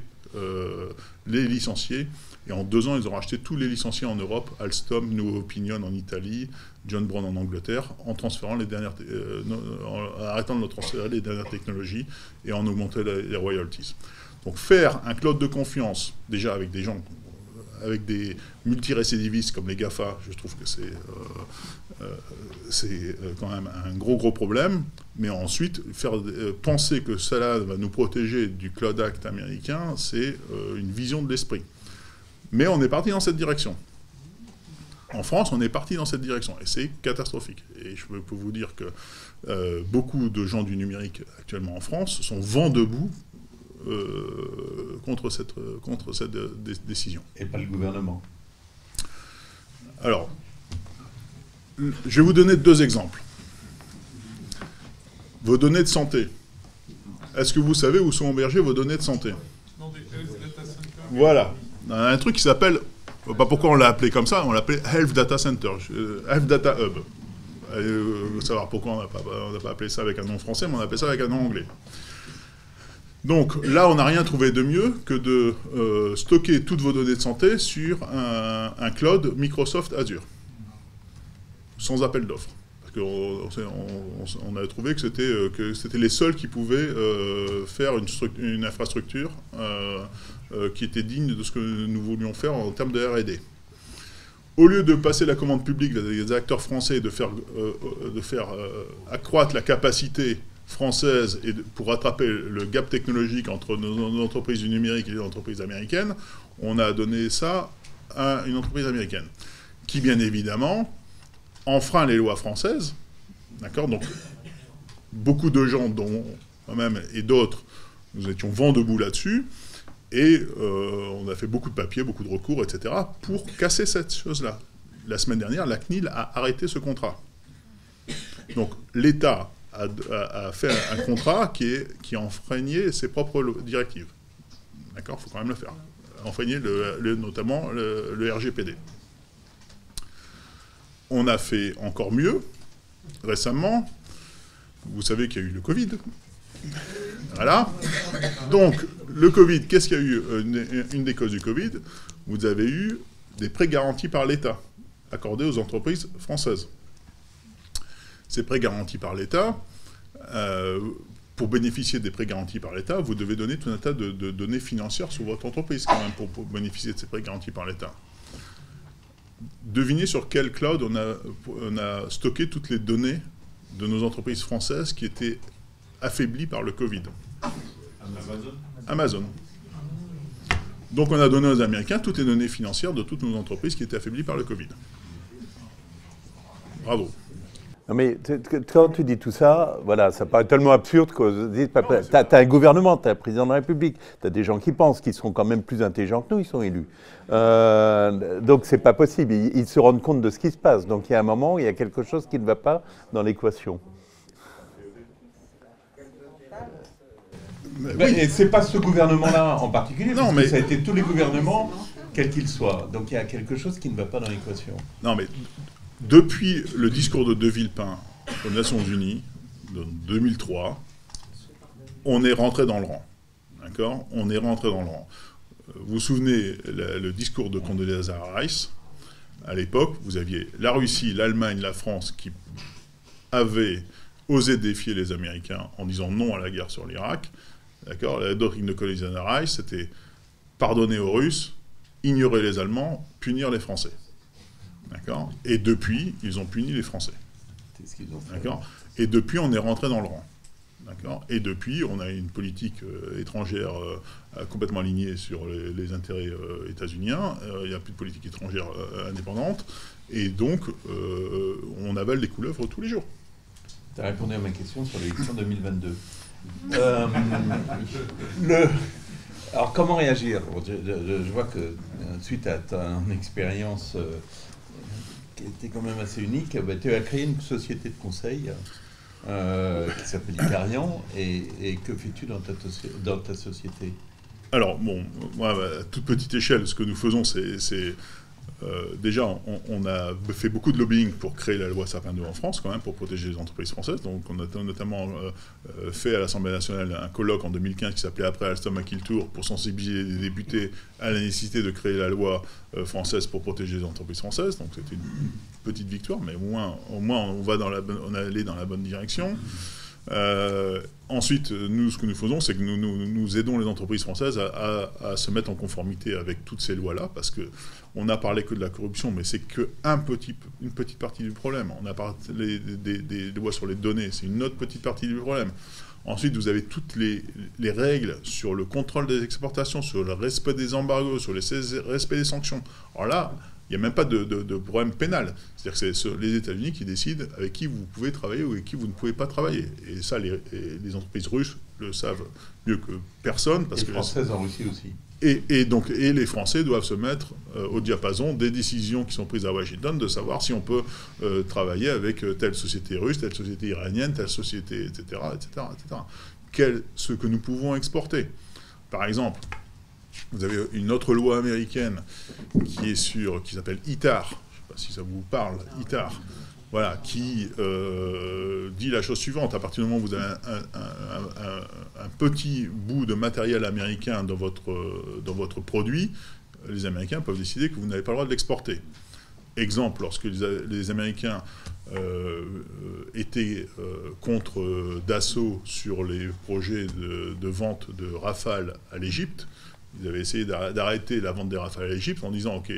les licenciés. Et en deux ans, ils ont racheté tous les licenciés en Europe, Alstom, New Opinion en Italie, John Brown en Angleterre, en transférant les dernières, euh, arrêtant de transférer les dernières technologies et en augmentant les, royalties. Donc faire un cloud de confiance, déjà avec des gens, avec des multirécidivistes comme les GAFA, je trouve que c'est euh, c'est quand même un gros gros problème mais ensuite faire euh, penser que cela va nous protéger du Cloud Act américain, c'est euh, une vision de l'esprit. Mais on est parti dans cette direction. En France, on est parti dans cette direction, et c'est catastrophique. Et je peux vous dire que euh, beaucoup de gens du numérique actuellement en France sont vent debout contre cette, contre cette décision. Et pas le gouvernement. Alors, je vais vous donner deux exemples. Vos données de santé. Est-ce que vous savez où sont hébergées vos données de santé? Voilà. Un truc qui s'appelle, pas pourquoi on l'a appelé comme ça, on l'a appelé Health Data Center, Health Data Hub. Euh, savoir pourquoi on n'a pas, pas, appelé ça avec un nom français, mais on a appelé ça avec un nom anglais. Donc là, on n'a rien trouvé de mieux que de euh, stocker toutes vos données de santé sur un, cloud Microsoft Azure, sans appel d'offres. Qu'on on, a trouvé que c'était que c'était les seuls qui pouvaient faire une, une infrastructure qui était digne de ce que nous voulions faire en termes de R&D au lieu de passer la commande publique des acteurs français et de faire, de faire accroître la capacité française et pour rattraper le gap technologique entre nos, entreprises du numérique et les entreprises américaines, on a donné ça à une entreprise américaine, qui bien évidemment enfreint les lois françaises. D'accord? Donc, beaucoup de gens, dont moi-même et d'autres, nous étions vent debout là-dessus. Et euh, on a fait beaucoup de papiers, beaucoup de recours, etc., pour casser cette chose-là. La semaine dernière, la CNIL a arrêté ce contrat. Donc l'État a, fait un contrat qui, est, qui enfreignait ses propres directives. D'accord? Il faut quand même le faire. Enfreignait le, notamment le, RGPD. On a fait encore mieux récemment. Vous savez qu'il y a eu le Covid. Voilà. Donc, le Covid, qu'est-ce qu'il y a eu? Euh, une, des causes du Covid Vous avez eu des prêts garantis par l'État, accordés aux entreprises françaises. Ces prêts garantis par l'État, euh, pour bénéficier des prêts garantis par l'État, vous devez donner tout un tas de, données financières sur votre entreprise quand même pour, bénéficier de ces prêts garantis par l'État. Devinez sur quel cloud on a, on a stocké toutes les données de nos entreprises françaises qui étaient affaiblies par le Covid. Amazon. Amazon. Donc on a donné aux Américains toutes les données financières de toutes nos entreprises qui étaient affaiblies par le Covid. Bravo. Non mais quand tu dis tout ça, voilà, ça paraît tellement absurde que tu as, un gouvernement, tu as un président de la République, tu as des gens qui pensent qu'ils seront quand même plus intelligents que nous, ils sont élus. Euh, donc c'est pas possible, ils, se rendent compte de ce qui se passe. Donc il y a un moment, il y a quelque chose qui ne va pas dans l'équation. Oui. Et c'est pas ce gouvernement-là en particulier, non, mais ça a été tous les gouvernements, quels qu'ils soient. Donc il y a quelque chose qui ne va pas dans l'équation. Non, mais depuis le discours de De Villepin aux Nations Unies, de 2003, on est rentré dans le rang. D'accord? On est rentré dans le rang. Vous vous souvenez le, discours de Condoleezza Rice À l'époque, vous aviez la Russie, l'Allemagne, la France qui avaient osé défier les Américains en disant non à la guerre sur l'Irak. D'accord? La doctrine de Condoleezza Rice, c'était pardonner aux Russes, ignorer les Allemands, punir les Français. D'accord Et depuis, ils ont puni les Français. C'est ce qu'ils ont fait. D'accord Et depuis, on est rentré dans le rang. D'accord Et depuis, on a une politique euh, étrangère euh, complètement alignée sur les, intérêts euh, états-uniens. Il n'y a plus de politique étrangère indépendante. Et donc, on avale des couleuvres tous les jours. Tu as répondu à ma question sur l'élection 2022. le... Alors, comment réagir? Je, vois que, suite à ton expérience qui était quand même assez unique, bah, tu as créé une société de conseil euh, qui s'appelle Icarian. Et, que fais-tu dans ta, société? Alors, bon, à toute petite échelle, ce que nous faisons, c'est euh, déjà, on, a fait beaucoup de lobbying pour créer la loi Sapin 2 en France, quand même, pour protéger les entreprises françaises. Donc, on a notamment euh, euh, fait à l'Assemblée nationale un colloque en 2015 qui s'appelait Après Alstom à pour sensibiliser les députés à la nécessité de créer la loi française pour protéger les entreprises françaises. Donc, c'était une petite victoire, mais au moins, on, va dans dans la bonne direction. Euh, ensuite, nous, ce que nous faisons, c'est que nous, aidons les entreprises françaises à, se mettre en conformité avec toutes ces lois-là, parce que on n'a parlé que de la corruption, mais c'est que petit, une petite partie du problème. On a parlé des, lois sur les données, c'est une autre petite partie du problème. Ensuite, vous avez toutes les, les, règles sur le contrôle des exportations, sur le respect des embargos, sur le respect des sanctions. Alors là, n'y a même pas de, problème pénal. C'est-à-dire que c'est les États-Unis qui décident avec qui vous pouvez travailler ou avec qui vous ne pouvez pas travailler. Et ça, les, entreprises russes le savent mieux que personne. Parce que françaises en Russie aussi. Et, donc, et les Français doivent se mettre euh, au diapason des décisions qui sont prises à Washington, de savoir si on peut euh, travailler avec euh, telle société russe, telle société iranienne, telle société, etc., etc., etc. Quel, ce que nous pouvons exporter. Par exemple, vous avez une autre loi américaine qui est sur, s'appelle ITAR. Je ne sais pas si ça vous parle, ITAR. Voilà, qui euh, dit la chose suivante. À partir du moment où vous avez un, petit bout de matériel américain dans votre, dans votre produit, les Américains peuvent décider que vous n'avez pas le droit de l'exporter. Exemple, lorsque les, Américains était contre Dassault sur les projets de, de vente de Rafale à l'Égypte. Ils avaient essayé d'arrêter la vente des Rafales à l'Égypte en disant, OK,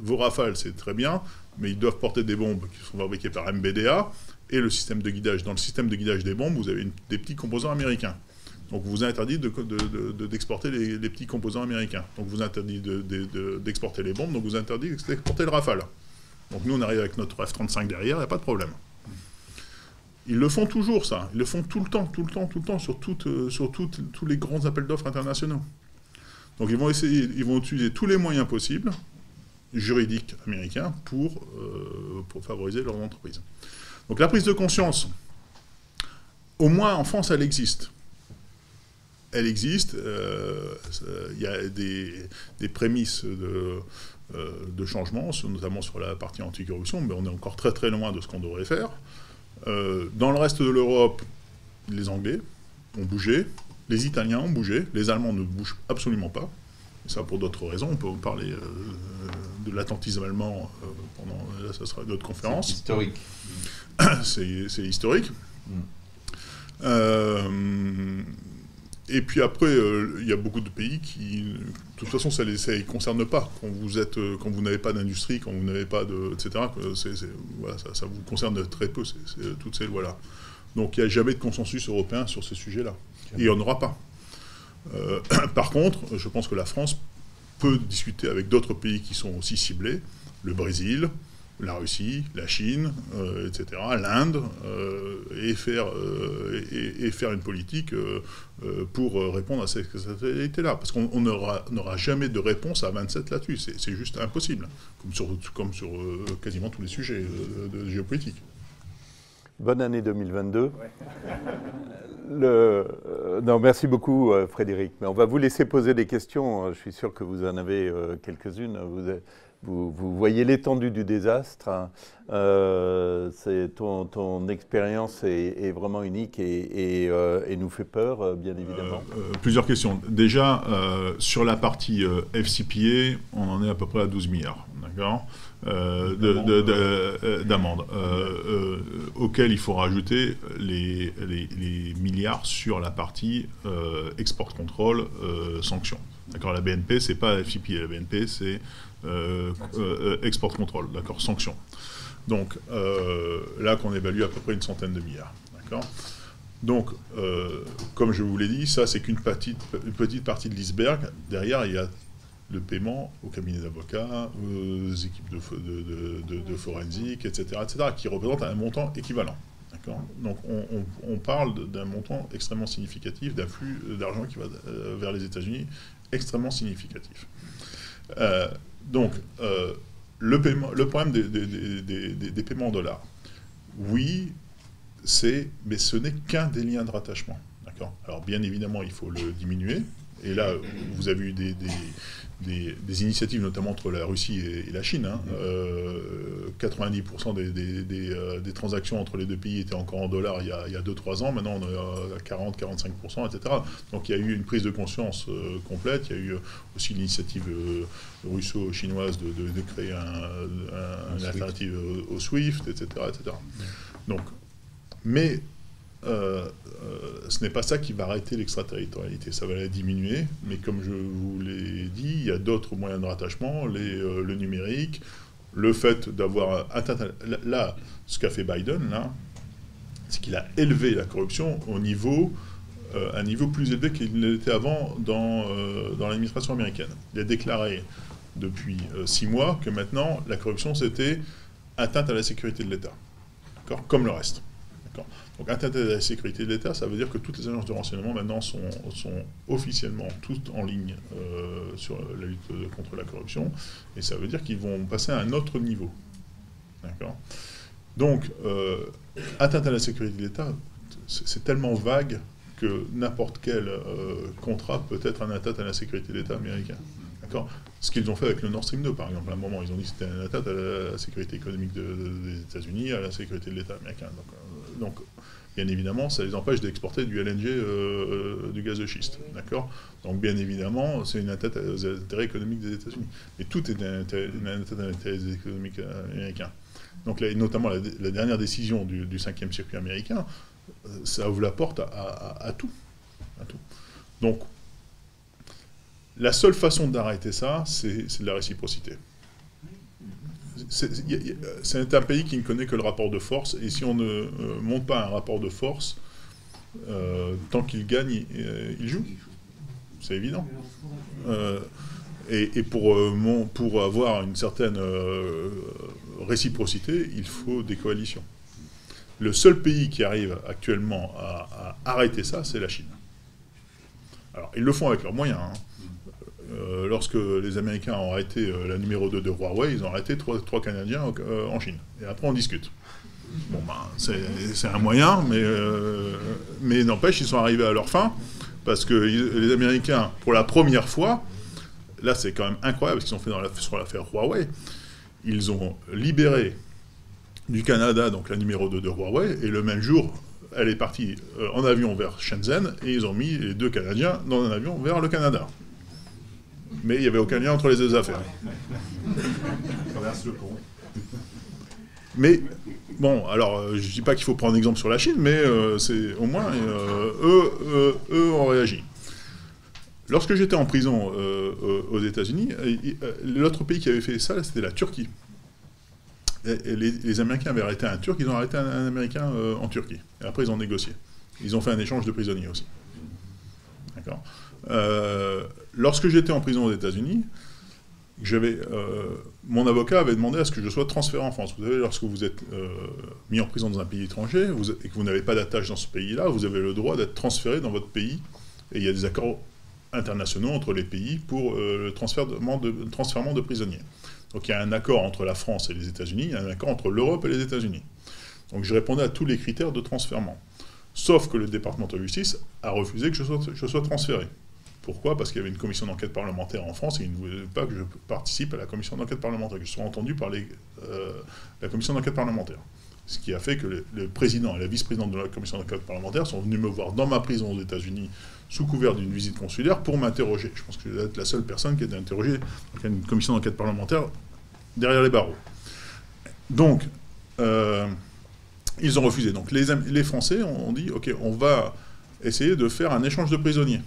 vos Rafales, c'est très bien, mais ils doivent porter des bombes qui sont fabriquées par MBDA et le système de guidage. Dans le système de guidage des bombes, vous avez des petits composants américains. Donc vous interdit d'exporter de, les, petits composants américains. Donc vous interdit d'exporter les bombes, donc vous interdit d'exporter le Rafale. Donc nous, on arrive avec notre F-35 derrière, il n'y a pas de problème. Ils le font toujours, ça. Ils le font tout le temps, tout le temps, tout le temps, sur, euh, sur tous les grands appels d'offres internationaux. Donc ils vont utiliser tous les moyens possibles, juridiques américains, pour, euh, pour favoriser leur entreprise. Donc la prise de conscience, au moins en France, elle existe. Elle existe. Euh, il y a des, prémices de, euh, de changement, notamment sur la partie anticorruption, mais on est encore très très loin de ce qu'on devrait faire. Dans le reste de l'Europe, les Anglais ont bougé, les Italiens ont bougé, les Allemands ne bougent absolument pas. Et ça pour d'autres raisons. On peut parler de l'attentisme allemand pendant. Là, ça sera d'autres conférences. Historique. c'est historique. Mm. Euh, et puis après, euh, il y a beaucoup de pays qui, de toute façon, ça ne les concerne pas. Quand vous êtes, euh, quand vous n'avez pas d'industrie, quand vous n'avez pas de, etc. voilà, ça, vous concerne très peu toutes ces lois-là. Donc il n'y a jamais de consensus européen sur ces sujets-là. Et il n'y en aura pas. par contre, je pense que la France peut discuter avec d'autres pays qui sont aussi ciblés, le Brésil, la Russie, la Chine, euh, etc., l'Inde, euh, et, faire, euh, et, faire une politique pour répondre à cette réalité-là. Parce qu'on n'aura jamais de réponse à 27 là-dessus. C'est juste impossible, comme sur, comme sur quasiment tous les sujets de, géopolitique. Bonne année 2022. Le, non, merci beaucoup Frédéric. Mais on va vous laisser poser des questions. Je suis sûr que vous en avez quelques-unes. Vous vous, voyez l'étendue du désastre. Hein. Euh, ton, expérience est, vraiment unique et, euh, nous fait peur, euh, bien évidemment. plusieurs questions. Déjà, sur la partie FCPA, on en est à peu près à 12 milliards. D'accord? D'amende, auquel il faut rajouter les, les, milliards sur la partie export contrôle sanctions. D'accord, la BNP, c'est pas FCPA, la BNP, c'est euh, euh, export control, d'accord, sanctions. Donc euh, là qu'on évalue à peu près une centaine de milliards, d'accord. Donc, comme je vous l'ai dit, ça c'est qu'une petite, petite partie de l'iceberg. Derrière, il y a le paiement au cabinet d'avocats, aux équipes de, de, de, forensique, etc., etc., qui représente un montant équivalent. Donc on, parle d'un montant extrêmement significatif, d'un flux d'argent qui va vers les États-Unis extrêmement significatif. Euh, donc, euh, le, paiement, le problème des, paiements en dollars, oui, mais ce n'est qu'un des liens de rattachement. Alors, bien évidemment, il faut le diminuer. Et là, vous avez eu des, des, initiatives, notamment entre la Russie et, la Chine. 90% hein. euh, euh, des, transactions entre les deux pays étaient encore en dollars il y a 2-3 ans. Maintenant, on est à 40-45%, etc. Donc il y a eu une prise de conscience euh, complète. Il y a eu aussi l'initiative russo-chinoise de, créer un, une alternative au, SWIFT, etc. etc. Donc, mais euh, euh, ce n'est pas ça qui va arrêter l'extraterritorialité, ça va la diminuer, mais comme je vous l'ai dit, il y a d'autres moyens de rattachement, euh, le numérique, le fait d'avoir atteint... Là, ce qu'a fait Biden, là, c'est qu'il a élevé la corruption au niveau, un niveau plus élevé qu'il l'était avant dans, dans l'administration américaine. Il a déclaré depuis six mois que maintenant, la corruption, c'était atteinte à la sécurité de l'État, comme le reste. Donc atteinte à la sécurité de l'État, ça veut dire que toutes les agences de renseignement maintenant sont, officiellement toutes en ligne euh, sur la lutte contre la corruption, et ça veut dire qu'ils vont passer à un autre niveau. D'accord? Donc, euh, atteinte à la sécurité de l'État, c'est tellement vague que n'importe quel euh, contrat peut être un atteinte à la sécurité de l'État américain. D'accord? Ce qu'ils ont fait avec le Nord Stream 2, par exemple, à un moment, ils ont dit que c'était une atteinte à la, sécurité économique des États-Unis, à la sécurité de l'État américain. donc bien évidemment, ça les empêche d'exporter du LNG, euh, euh, du gaz de schiste. D'accord? Donc, bien évidemment, c'est une atteinte aux intérêts économiques des États-Unis. Mais tout est une atteinte aux intérêts économiques américains. donc notamment la, dernière décision du, 5e circuit américain, euh, ça ouvre la porte à tout. Donc, la seule façon d'arrêter ça, c'est de la réciprocité. C'est un pays qui ne connaît que le rapport de force, et si on ne euh, monte pas un rapport de force, euh, tant qu'il gagne, il, joue. C'est évident. et, pour, avoir une certaine réciprocité, il faut des coalitions. Le seul pays qui arrive actuellement à, arrêter ça, c'est la Chine. Alors, ils le font avec leurs moyens. Hein. Euh, lorsque les Américains ont arrêté euh, la numéro 2 de Huawei, ils ont arrêté trois, Canadiens euh, en Chine. Et après, on discute. Bon, ben, c'est un moyen, mais, n'empêche, ils sont arrivés à leur fin, parce que les Américains, pour la première fois, là, c'est quand même incroyable ce qu'ils ont fait sur l'affaire Huawei, ils ont libéré du Canada, donc la numéro 2 de Huawei, et le même jour, elle est partie en avion vers Shenzhen, et ils ont mis les deux Canadiens dans un avion vers le Canada. Mais il n'y avait aucun lien entre les deux affaires. Mais, bon, alors, euh, je ne dis pas qu'il faut prendre exemple sur la Chine, mais euh, c'est au moins, eux, eux ont réagi. Lorsque j'étais en prison aux États-Unis, l'autre pays qui avait fait ça, c'était la Turquie les, Américains avaient arrêté un Turc, ils ont arrêté un, Américain euh, en Turquie. Et après, ils ont négocié. Ils ont fait un échange de prisonniers aussi. D'accord? Euh, Lorsque j'étais en prison aux États-Unis, euh, mon avocat avait demandé à ce que je sois transféré en France. Vous savez, lorsque vous êtes mis en prison dans un pays étranger et que vous n'avez pas d'attache dans ce pays-là, vous avez le droit d'être transféré dans votre pays. Et il y a des accords internationaux entre les pays pour le transfèrement de, prisonniers. Donc il y a un accord entre la France et les États-Unis, il y a un accord entre l'Europe et les États-Unis. Donc je répondais à tous les critères de transfèrement. Sauf que le département de justice a refusé que je sois, transféré. Pourquoi Parce qu'il y avait une commission d'enquête parlementaire en France et il ne voulait pas que je participe à la commission d'enquête parlementaire, que je sois entendu par euh, la commission d'enquête parlementaire. Ce qui a fait que le, président et la vice-présidente de la commission d'enquête parlementaire sont venus me voir dans ma prison aux États-Unis sous couvert d'une visite consulaire pour m'interroger. Je pense que je vais être la seule personne qui a été interrogée dans une commission d'enquête parlementaire derrière les barreaux. Donc, euh, ils ont refusé. Donc, les Français ont dit ok, on va essayer de faire un échange de prisonniers,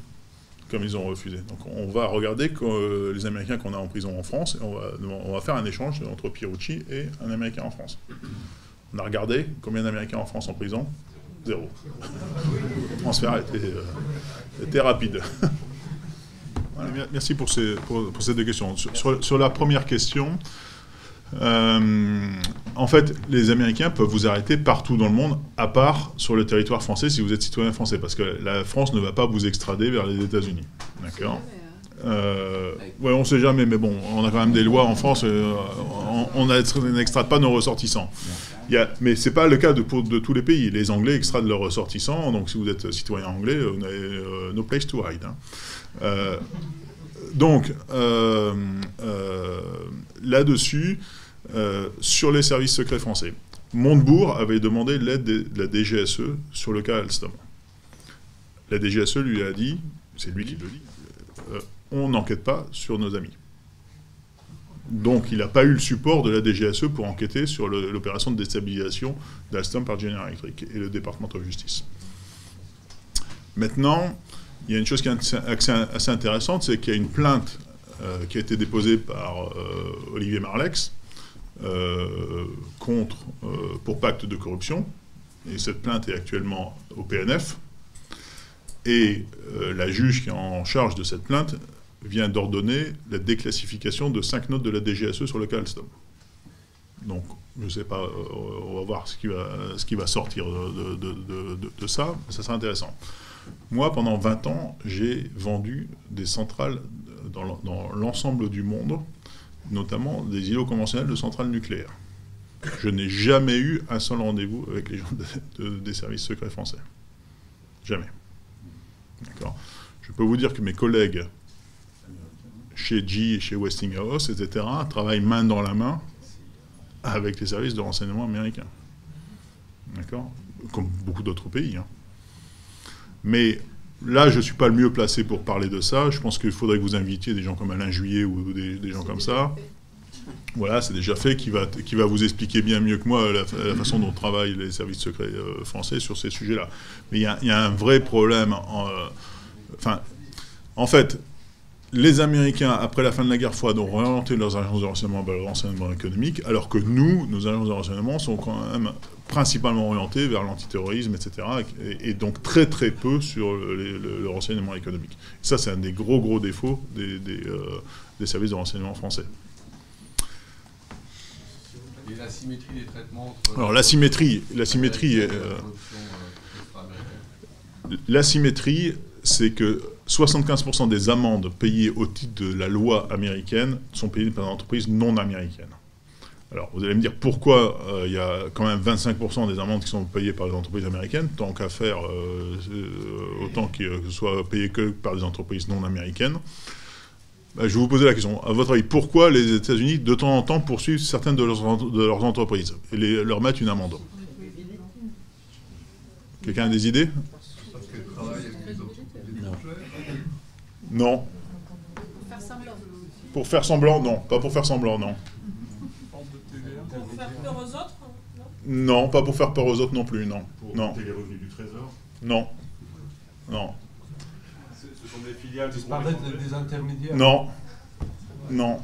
comme ils ont refusé. Donc, on va regarder que, les Américains qu'on a en prison en France, et on va, faire un échange entre Pierucci et un Américain en France. On a regardé combien d'Américains en France en prison Zéro. Le transfert était, euh, rapide. Merci pour, ces deux questions. Sur, la première question, euh, en fait, les Américains peuvent vous arrêter partout dans le monde, à part sur le territoire français si vous êtes citoyen français, parce que la France ne va pas vous extrader vers les États-Unis. D'accord euh, ouais, on sait jamais, mais bon, on a quand même des lois en France, on n'extrade pas nos ressortissants. Mais ce n'est pas le cas de, tous les pays. Les Anglais extradent leurs ressortissants, donc si vous êtes citoyen anglais, vous n'avez euh, no place to hide. Hein. Euh, donc, euh, sur les services secrets français, Montebourg avait demandé l'aide de la DGSE sur le cas Alstom. La DGSE lui a dit, c'est lui qui le dit, on n'enquête pas sur nos amis. Donc il n'a pas eu le support de la DGSE pour enquêter sur l'opération de déstabilisation d'Alstom par General Electric et le département de justice. Maintenant, il y a une chose qui est assez intéressante, c'est qu'il y a une plainte euh, qui a été déposée par euh, Olivier Marlex euh, contre, pour pacte de corruption, et cette plainte est actuellement au PNF, et la juge qui est en charge de cette plainte vient d'ordonner la déclassification de cinq notes de la DGSE sur le cas Alstom. Donc, je ne sais pas, euh, on va voir ce qui va, sortir de, ça, ça sera intéressant. Moi, pendant 20 ans, j'ai vendu des centrales dans l'ensemble du monde, notamment des îlots conventionnels de centrales nucléaires. Je n'ai jamais eu un seul rendez-vous avec les gens des services secrets français. Jamais. D'accord Je peux vous dire que mes collègues chez G, chez Westinghouse, etc., travaillent main dans la main avec les services de renseignement américains. D'accord? Comme beaucoup d'autres pays. Hein. Mais là, je ne suis pas le mieux placé pour parler de ça. Je pense qu'il faudrait que vous invitiez des gens comme Alain Juillet ou des, gens comme ça. Voilà, c'est déjà fait, qui va, qui va vous expliquer bien mieux que moi la, façon dont travaillent les services secrets euh, français sur ces sujets-là. Mais il y, a un vrai problème. Euh, enfin, en fait, les Américains, après la fin de la guerre froide, ont réorienté leurs agences de renseignement vers le renseignement économique, alors que nous, nos agences de renseignement sont quand même principalement orientées vers l'antiterrorisme, etc., et, donc très très peu sur le, renseignement économique. ça, c'est un des gros gros défauts des, des services de renseignement français. Et la symétrie des traitements Alors la symétrie, la symétrie, euh, la symétrie, c'est que 75% des amendes payées au titre de la loi américaine sont payées par des entreprises non américaines. Alors, vous allez me dire pourquoi euh, il y a quand même 25% des amendes qui sont payées par les entreprises américaines, tant qu'à faire, euh, autant que ce soit payé que par des entreprises non américaines? Bah, je vais vous poser la question. À votre avis, pourquoi les États-Unis, de temps en temps, poursuivent certaines de leurs, de leurs entreprises et les, leur mettent une amende? Quelqu'un a des idées? Non. Pour faire semblant non. Pas pour faire semblant, non. Pour faire peur aux autres Non, pas pour faire peur aux autres non plus, non. Pour non. les revenus du trésor Non. Non des filiales. des intermédiaires Non. Non.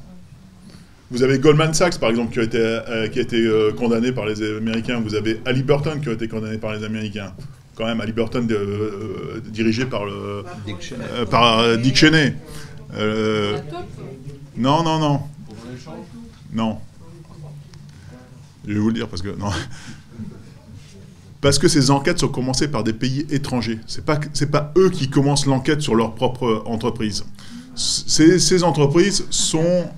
Vous avez Goldman Sachs, par exemple, qui a été, euh, qui a été euh, condamné par les Américains. Vous avez Ali Burton, qui a été condamné par les Américains. Quand même, Ali Burton, euh, dirigé par, le, Dick Cheney. par Dick Cheney. non, non, non. Non. Je vais vous le dire parce que. Non. Parce que ces enquêtes sont commencées par des pays étrangers. Ce n'est pas, pas eux qui commencent l'enquête sur leur propre entreprise. Ces, ces, entreprises sont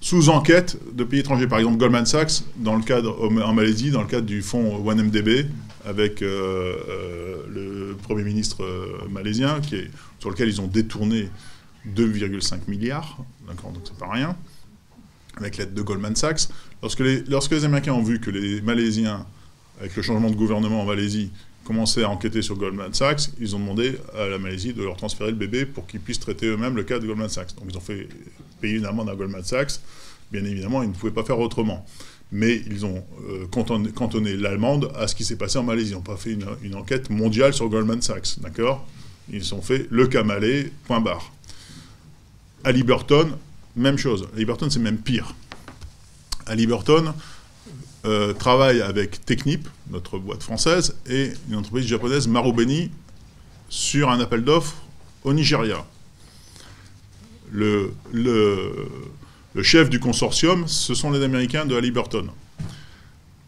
sous enquête de pays étrangers. Par exemple, Goldman Sachs, dans le cadre, en Malaisie, dans le cadre du fonds OneMDB, avec euh, euh, le Premier ministre euh, malaisien, sur lequel ils ont détourné 2,5 milliards, d'accord, donc c'est pas rien, avec l'aide de Goldman Sachs. Lorsque les, lorsque les Américains ont vu que les Malaisiens avec le changement de gouvernement en Malaisie, commençaient à enquêter sur Goldman Sachs, ils ont demandé à la Malaisie de leur transférer le bébé pour qu'ils puissent traiter eux-mêmes le cas de Goldman Sachs. Donc ils ont fait payer une amende à Goldman Sachs. Bien évidemment, ils ne pouvaient pas faire autrement. Mais ils ont euh, cantonné, l'allemande à ce qui s'est passé en Malaisie. Ils n'ont pas fait une, enquête mondiale sur Goldman Sachs, d'accord? Ils ont fait le cas malais, point barre. À Liberton, même chose. À Liberton, c'est même pire. À Liberton, euh, travaille avec Technip, notre boîte française, et une entreprise japonaise, Marubeni, sur un appel d'offres au Nigeria. Le, le, chef du consortium, ce sont les Américains de Halliburton.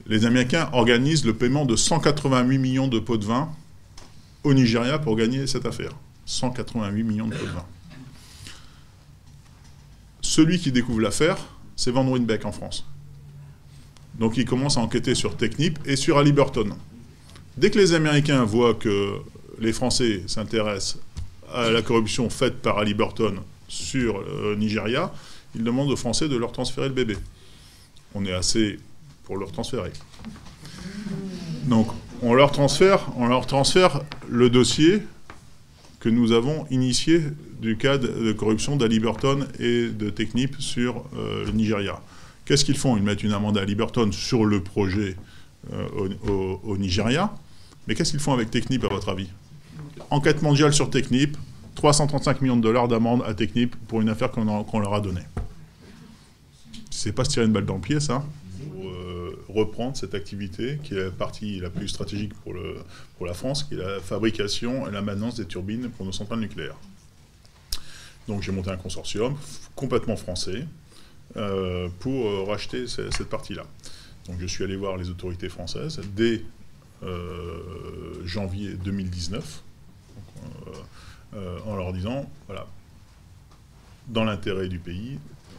Les Américains organisent le paiement de 188 millions de pots de vin au Nigeria pour gagner cette affaire. 188 millions de pots de vin. Celui qui découvre l'affaire, c'est Van Ruynbeck en France. Donc ils commencent à enquêter sur Technip et sur Halliburton. Dès que les Américains voient que les Français s'intéressent à la corruption faite par Halliburton sur le euh, Nigeria, ils demandent aux Français de leur transférer le bébé. On est assez pour leur transférer. Donc on leur transfère, le dossier que nous avons initié du cas de corruption d'Halliburton et de Technip sur euh, le Nigeria. Qu'est-ce qu'ils font? Ils mettent une amende à Liberton sur le projet euh, au, Nigeria. Mais qu'est-ce qu'ils font avec Technip, à votre avis? Enquête mondiale sur Technip, 335 millions de dollars d'amende à Technip pour une affaire qu'on leur a donnée. C'est pas se tirer une balle dans le pied, ça pour, euh, reprendre cette activité qui est la partie la plus stratégique pour, la France, qui est la fabrication et la maintenance des turbines pour nos centrales nucléaires. Donc j'ai monté un consortium complètement français, euh, pour euh, racheter cette partie-là. Donc je suis allé voir les autorités françaises dès janvier 2019 en leur disant, voilà, dans l'intérêt du pays,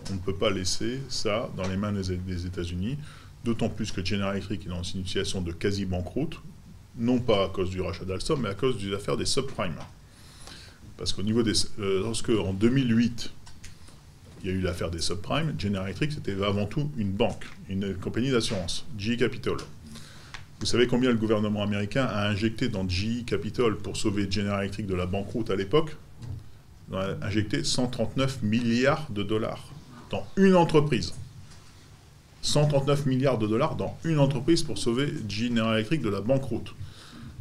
on ne peut pas laisser ça dans les mains des États-Unis, d'autant plus que General Electric est dans une situation de quasi-banqueroute, non pas à cause du rachat d'Alstom, mais à cause des affaires des subprimes. Parce qu'au niveau des... lorsque, en 2008, il y a eu l'affaire des subprimes. General Electric, c'était avant tout une banque, une compagnie d'assurance, GE Capital. Vous savez combien le gouvernement américain a injecté dans GE Capital pour sauver General Electric de la banqueroute à l'époque? A injecté 139 milliards de dollars dans une entreprise. 139 milliards de dollars dans une entreprise pour sauver General Electric de la banqueroute.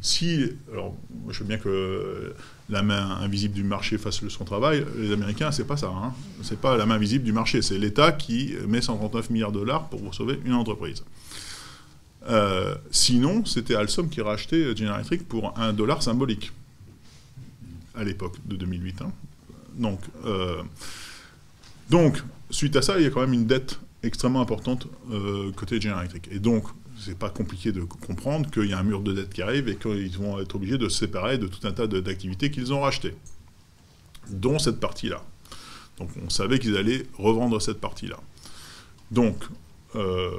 Si, alors, je veux bien que la main invisible du marché fasse son travail, les Américains, c'est pas ça. Hein. C'est pas la main visible du marché, c'est l'État qui met 139 milliards de dollars pour sauver une entreprise. Euh, sinon, c'était Alstom qui rachetait General Electric pour un dollar symbolique à l'époque de 2008. Hein. Donc, euh, donc, suite à ça, il y a quand même une dette extrêmement importante euh, côté General Electric. Et donc, c'est pas compliqué de comprendre qu'il y a un mur de dette qui arrive et qu'ils vont être obligés de se séparer de tout un tas d'activités qu'ils ont rachetées, dont cette partie-là. Donc, on savait qu'ils allaient revendre cette partie-là. Donc, euh,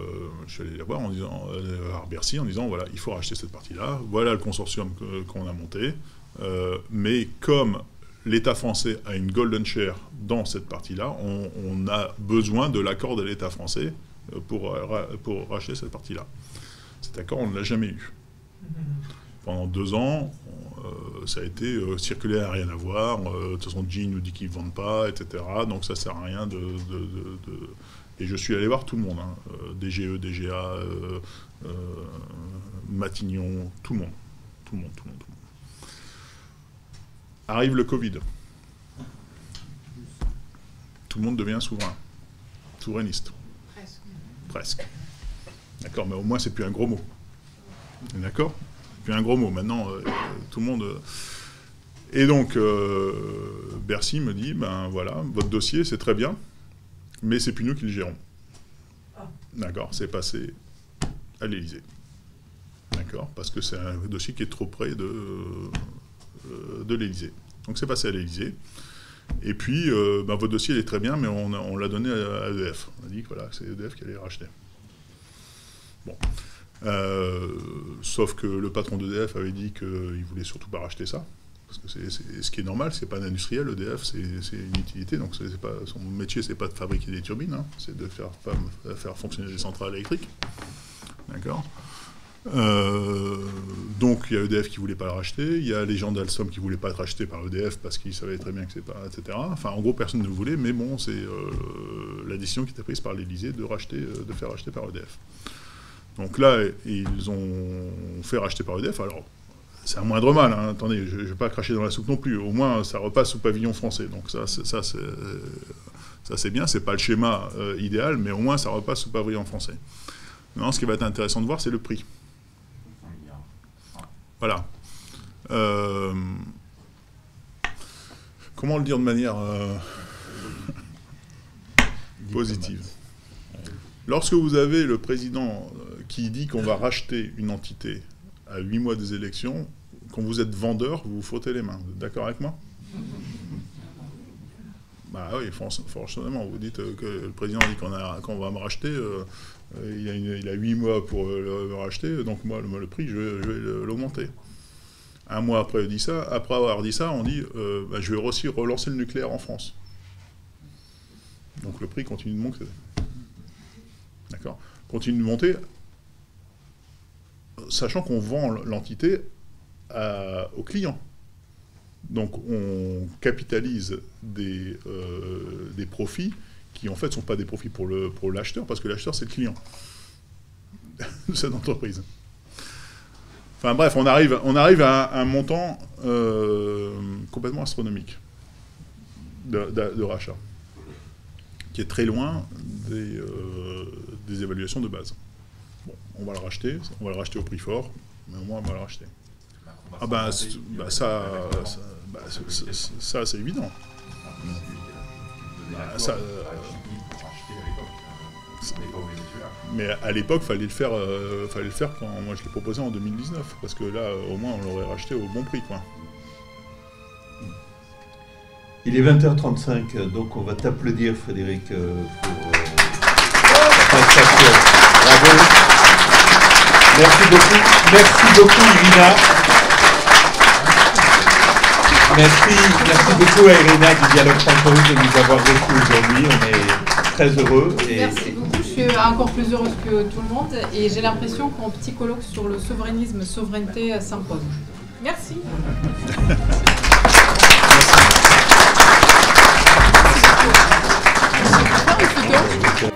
je suis allé les voir en disant, euh, à Bercy en disant voilà, il faut racheter cette partie-là, voilà le consortium qu'on a monté, mais comme l'État français a une golden share dans cette partie-là, on, a besoin de l'accord de l'État français pour, pour racheter cette partie-là. Cet accord, on ne l'a jamais eu. Pendant deux ans, ça a été circulé à rien à voir. de toute façon, G nous dit qu'ils ne vendent pas, etc. Donc ça ne sert à rien de et je suis allé voir tout le monde, hein. DGE, DGA, euh, euh, Matignon. Tout le monde, tout le monde, tout le monde. Arrive le Covid. Tout le monde devient souverain. Souverainiste. Presque. Presque. D'accord, mais au moins c'est plus un gros mot. D'accord? Plus un gros mot. Maintenant, euh, tout le monde. Et donc, Bercy me dit, ben voilà, votre dossier, c'est très bien mais c'est plus nous qui le gérons. D'accord, c'est passé à l'Élysée. D'accord, parce que c'est un dossier qui est trop près de, euh, de l'Élysée. Donc c'est passé à l'Élysée. Et puis, euh, ben, votre dossier est très bien, mais on, l'a donné à, EDF. On a dit que voilà, c'est EDF qui allait racheter. Bon. Euh, sauf que le patron d'EDF avait dit qu'il voulait surtout pas racheter ça. Parce que c'est ce qui est normal, c'est pas un industriel, EDF, c'est une utilité, donc son métier, c'est pas de fabriquer des turbines, hein, c'est de faire, faire fonctionner des centrales électriques. D'accord euh, donc il y a EDF qui voulait pas le racheter, il y a les gens d'Alstom qui voulaient pas être rachetés par EDF parce qu'ils savaient très bien que c'est pas, etc. Enfin, en gros, personne ne voulait, mais bon, c'est euh, la décision qui était prise par l'Élysée de racheter, euh, de faire racheter par EDF. Donc là, ils ont fait racheter par EDF. Alors, c'est un moindre mal. Hein. Attendez, je ne vais pas cracher dans la soupe non plus. Au moins, ça repasse sous pavillon français. Donc ça, c'est, ça, c'est, bien. C'est pas le schéma idéal, mais au moins, ça repasse sous pavillon français. Non, ce qui va être intéressant de voir, c'est le prix. Voilà. Euh, comment le dire de manière euh, positive? Lorsque vous avez le président qui dit qu'on va racheter une entité à huit mois des élections, quand vous êtes vendeur, vous vous frottez les mains. Vous êtes d'accord avec moi? Bah oui, forcément. Vous dites euh, que le président dit qu'on va me racheter. Euh, il, a huit mois pour euh, le, racheter, donc moi, le, prix, je vais, l'augmenter. Un mois après, dit ça. Après avoir dit ça, on dit bah, je vais aussi relancer le nucléaire en France. Donc le prix continue de monter. D'accord Continue de monter sachant qu'on vend l'entité aux clients. Donc on capitalise des, euh, des, profits qui en fait ne sont pas des profits pour l'acheteur, pour parce que l'acheteur c'est le client de cette entreprise. Enfin bref, on arrive, on arrive à un, montant euh, complètement astronomique de, rachat, qui est très loin des, euh, des évaluations de base on va le racheter, on va le racheter au prix fort, mais au moins on va le racheter. Ah bah, ça, bah, ça, c'est évident. Bah, mais à l'époque, fallait le faire, euh, fallait le faire quand moi je l'ai proposé en 2019, parce que là, au moins, on l'aurait racheté au bon prix, quoi. Il est 20h35, donc on va t'applaudir, Frédéric, euh, pour euh, Bravo. Merci beaucoup. Merci beaucoup, Irina. Merci, merci beaucoup à Irina du Dialogue Francophone de nous avoir reçus aujourd'hui. On est très heureux. Merci beaucoup. Je suis encore plus heureuse que tout le monde et j'ai l'impression qu'un petit colloque sur le souverainisme, souveraineté s'impose. Merci. Merci.